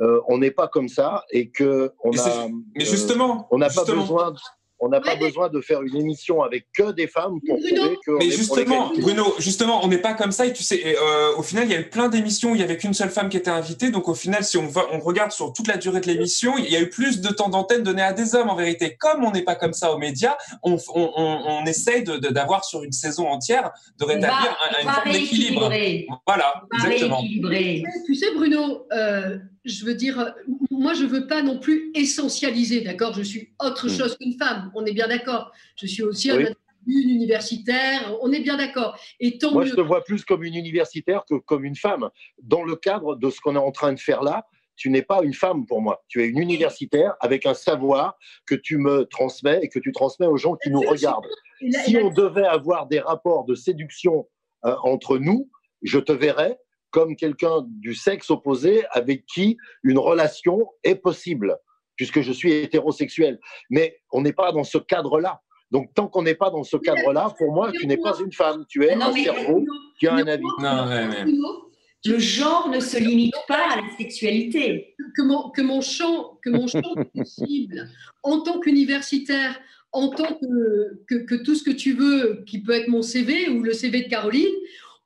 euh, on n'est pas comme ça et que on Mais a. c'est- mais justement, on n'a pas besoin. On n'a pas besoin de faire une émission avec que des femmes pour prouver que. Mais justement, Bruno, justement, on n'est pas comme ça. Et tu sais, et, euh, au final, il y a eu plein d'émissions où il y avait qu'une seule femme qui était invitée. Donc, au final, si on, va, on regarde sur toute la durée de l'émission, il y a eu plus de temps d'antenne donné à des hommes. En vérité, comme on n'est pas comme ça aux médias, on, on, on, on essaye de- de- d'avoir sur une saison entière de rétablir un- une forme d'équilibre. Voilà, exactement. Tu sais, Bruno, euh, je veux dire, euh, moi, je veux pas non plus essentialiser, d'accord? Je suis autre Hmm. chose qu'une femme, on est bien d'accord. Je suis aussi un Oui. individu universitaire, on est bien d'accord. Et tant Moi, mieux. je te vois plus comme une universitaire que comme une femme. Dans le cadre de ce qu'on est en train de faire là, tu n'es pas une femme pour moi. Tu es une universitaire avec un savoir que tu me transmets et que tu transmets aux gens qui nous regardent. Là- Si on devait avoir des rapports de séduction euh, entre nous, je te verrais comme quelqu'un du sexe opposé avec qui une relation est possible, puisque je suis hétérosexuel. Mais on n'est pas dans ce cadre-là. Donc, tant qu'on n'est pas dans ce cadre-là, pour moi, tu n'es pas une femme. Tu es Non, un cerveau qui a un avis. Non, ouais, mais- Le genre ne se limite pas à la sexualité. que mon, que mon champ, que mon champ possible en tant qu'universitaire, en tant que, que, que tout ce que tu veux, qui peut être mon CV ou le CV de Caroline,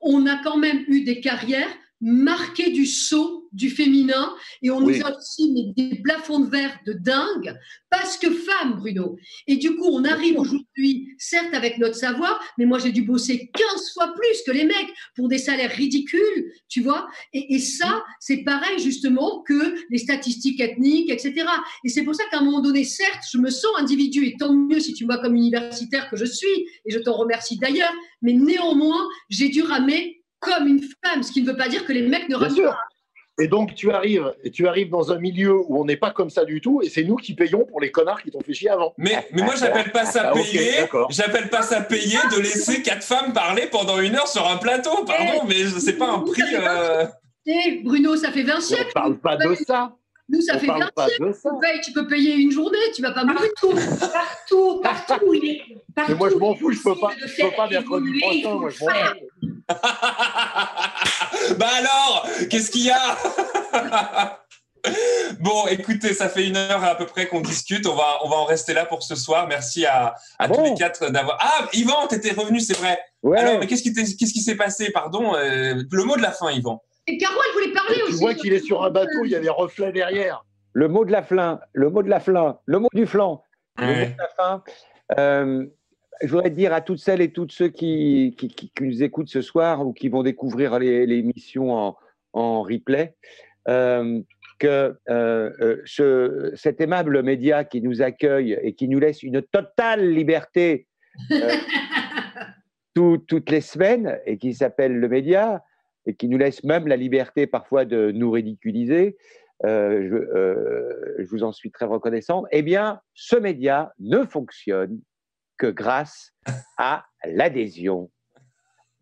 on a quand même eu des carrières marquées du sceau du féminin et on Oui. nous a aussi mis des plafonds de verre de dingue parce que femme, Bruno. Et du coup, on arrive aujourd'hui, certes avec notre savoir, mais moi j'ai dû bosser 15 fois plus que les mecs pour des salaires ridicules, tu vois. Et, et ça, c'est pareil justement que les statistiques ethniques, etc. Et c'est pour ça qu'à un moment donné, certes, je me sens individu, et tant mieux si tu me vois comme universitaire que je suis, et je t'en remercie d'ailleurs, mais néanmoins, j'ai dû ramer comme une femme, ce qui ne veut pas dire que les mecs ne Bien sûr. pas. Et donc, tu arrives, et tu arrives dans un milieu où on n'est pas comme ça du tout, et c'est nous qui payons pour les connards qui t'ont fait chier avant. Mais, mais moi, j'appelle pas ça Ah, payer. d'accord. j'appelle pas ça payer de laisser quatre femmes parler pendant une heure sur un plateau. Pardon, mais c'est pas un prix. euh, Eh, Bruno, ça fait 20 On siècles. parle pas de ça. Nous, ça On fait parle 20 pas siècles. Tu peux payer une journée, tu vas pas mourir. Partout, partout, il est- Mais moi, je m'en fous, je peux pas, je peux pas mercredi prochain, moi, je m'en faire. fous. Bah alors, qu'est-ce qu'il y a Bon, écoutez, ça fait une heure à peu près qu'on discute. On va, on va en rester là pour ce soir. Merci à, à tous les quatre d'avoir. Ah, Yvan, t'étais revenu, c'est vrai. Ouais. Alors, mais qu'est-ce qui qu'est-ce qui s'est passé? Pardon, euh, le mot de la fin, Yvan. Et Caro, elle voulait parler Tu aussi. vois qu'il est sur un bateau, il y a des reflets derrière. Le mot de la fin, le mot de la fin, le mot du flanc, le mot de la fin. euh, je voudrais dire à toutes celles et tous ceux qui, qui, qui- qui nous écoutent ce soir ou qui vont découvrir l'émission en, en replay, euh, que euh, euh, ce- cet aimable média qui nous accueille et qui nous laisse une totale liberté euh, tout- toutes les semaines et qui s'appelle le média et qui nous laisse même la liberté parfois de nous ridiculiser, euh, je, euh, je vous en suis très reconnaissant, eh bien, ce média ne fonctionne que grâce à l'adhésion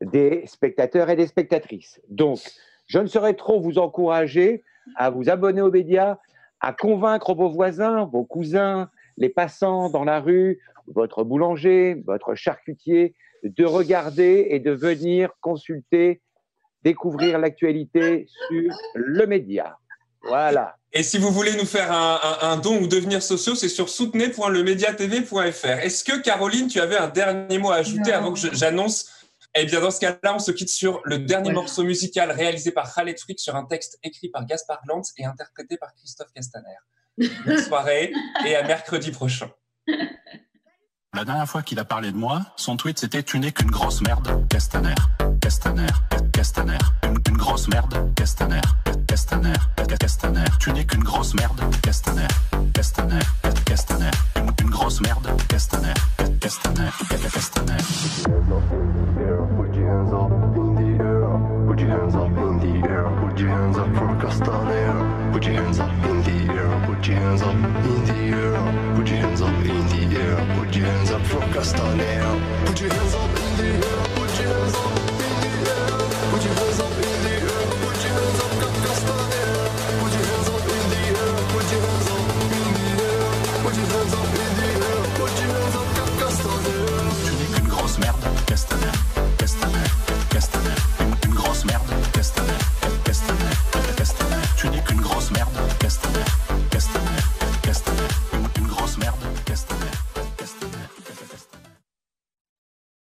des spectateurs et des spectatrices. Donc, je ne saurais trop vous encourager à vous abonner aux médias, à convaincre vos voisins, vos cousins, les passants dans la rue, votre boulanger, votre charcutier, de regarder et de venir consulter, découvrir l'actualité sur le média. Voilà. Et si vous voulez nous faire un, un- un don ou devenir sociaux, c'est sur soutenez.lemediatv.fr. Est-ce que Caroline, tu avais un dernier mot à ajouter Non. avant que j'annonce? Eh bien, dans ce cas-là, on se quitte sur le dernier Voilà. morceau musical réalisé par Khaled Frick sur un texte écrit par Gaspard Glantz et interprété par Christophe Castaner. Bonne soirée et à mercredi prochain. La dernière fois qu'il a parlé de moi, son tweet c'était Tu n'es qu'une grosse merde, Castaner. Castaner, Castaner, une, une grosse merde, Castaner. Castaner, Castaner, tu n'es qu'une grosse merde, Castaner. Castaner, Castaner, une, grosse merde, Castaner. Castaner, Castaner. Put your hands up in the air. Put your hands up in the air. Put your hands up for Castaner. Put your hands up in the air. Put your hands up in the air. Put your hands up in the air. Put your hands up for Castaner. Put your hands up in the air. Put your hands up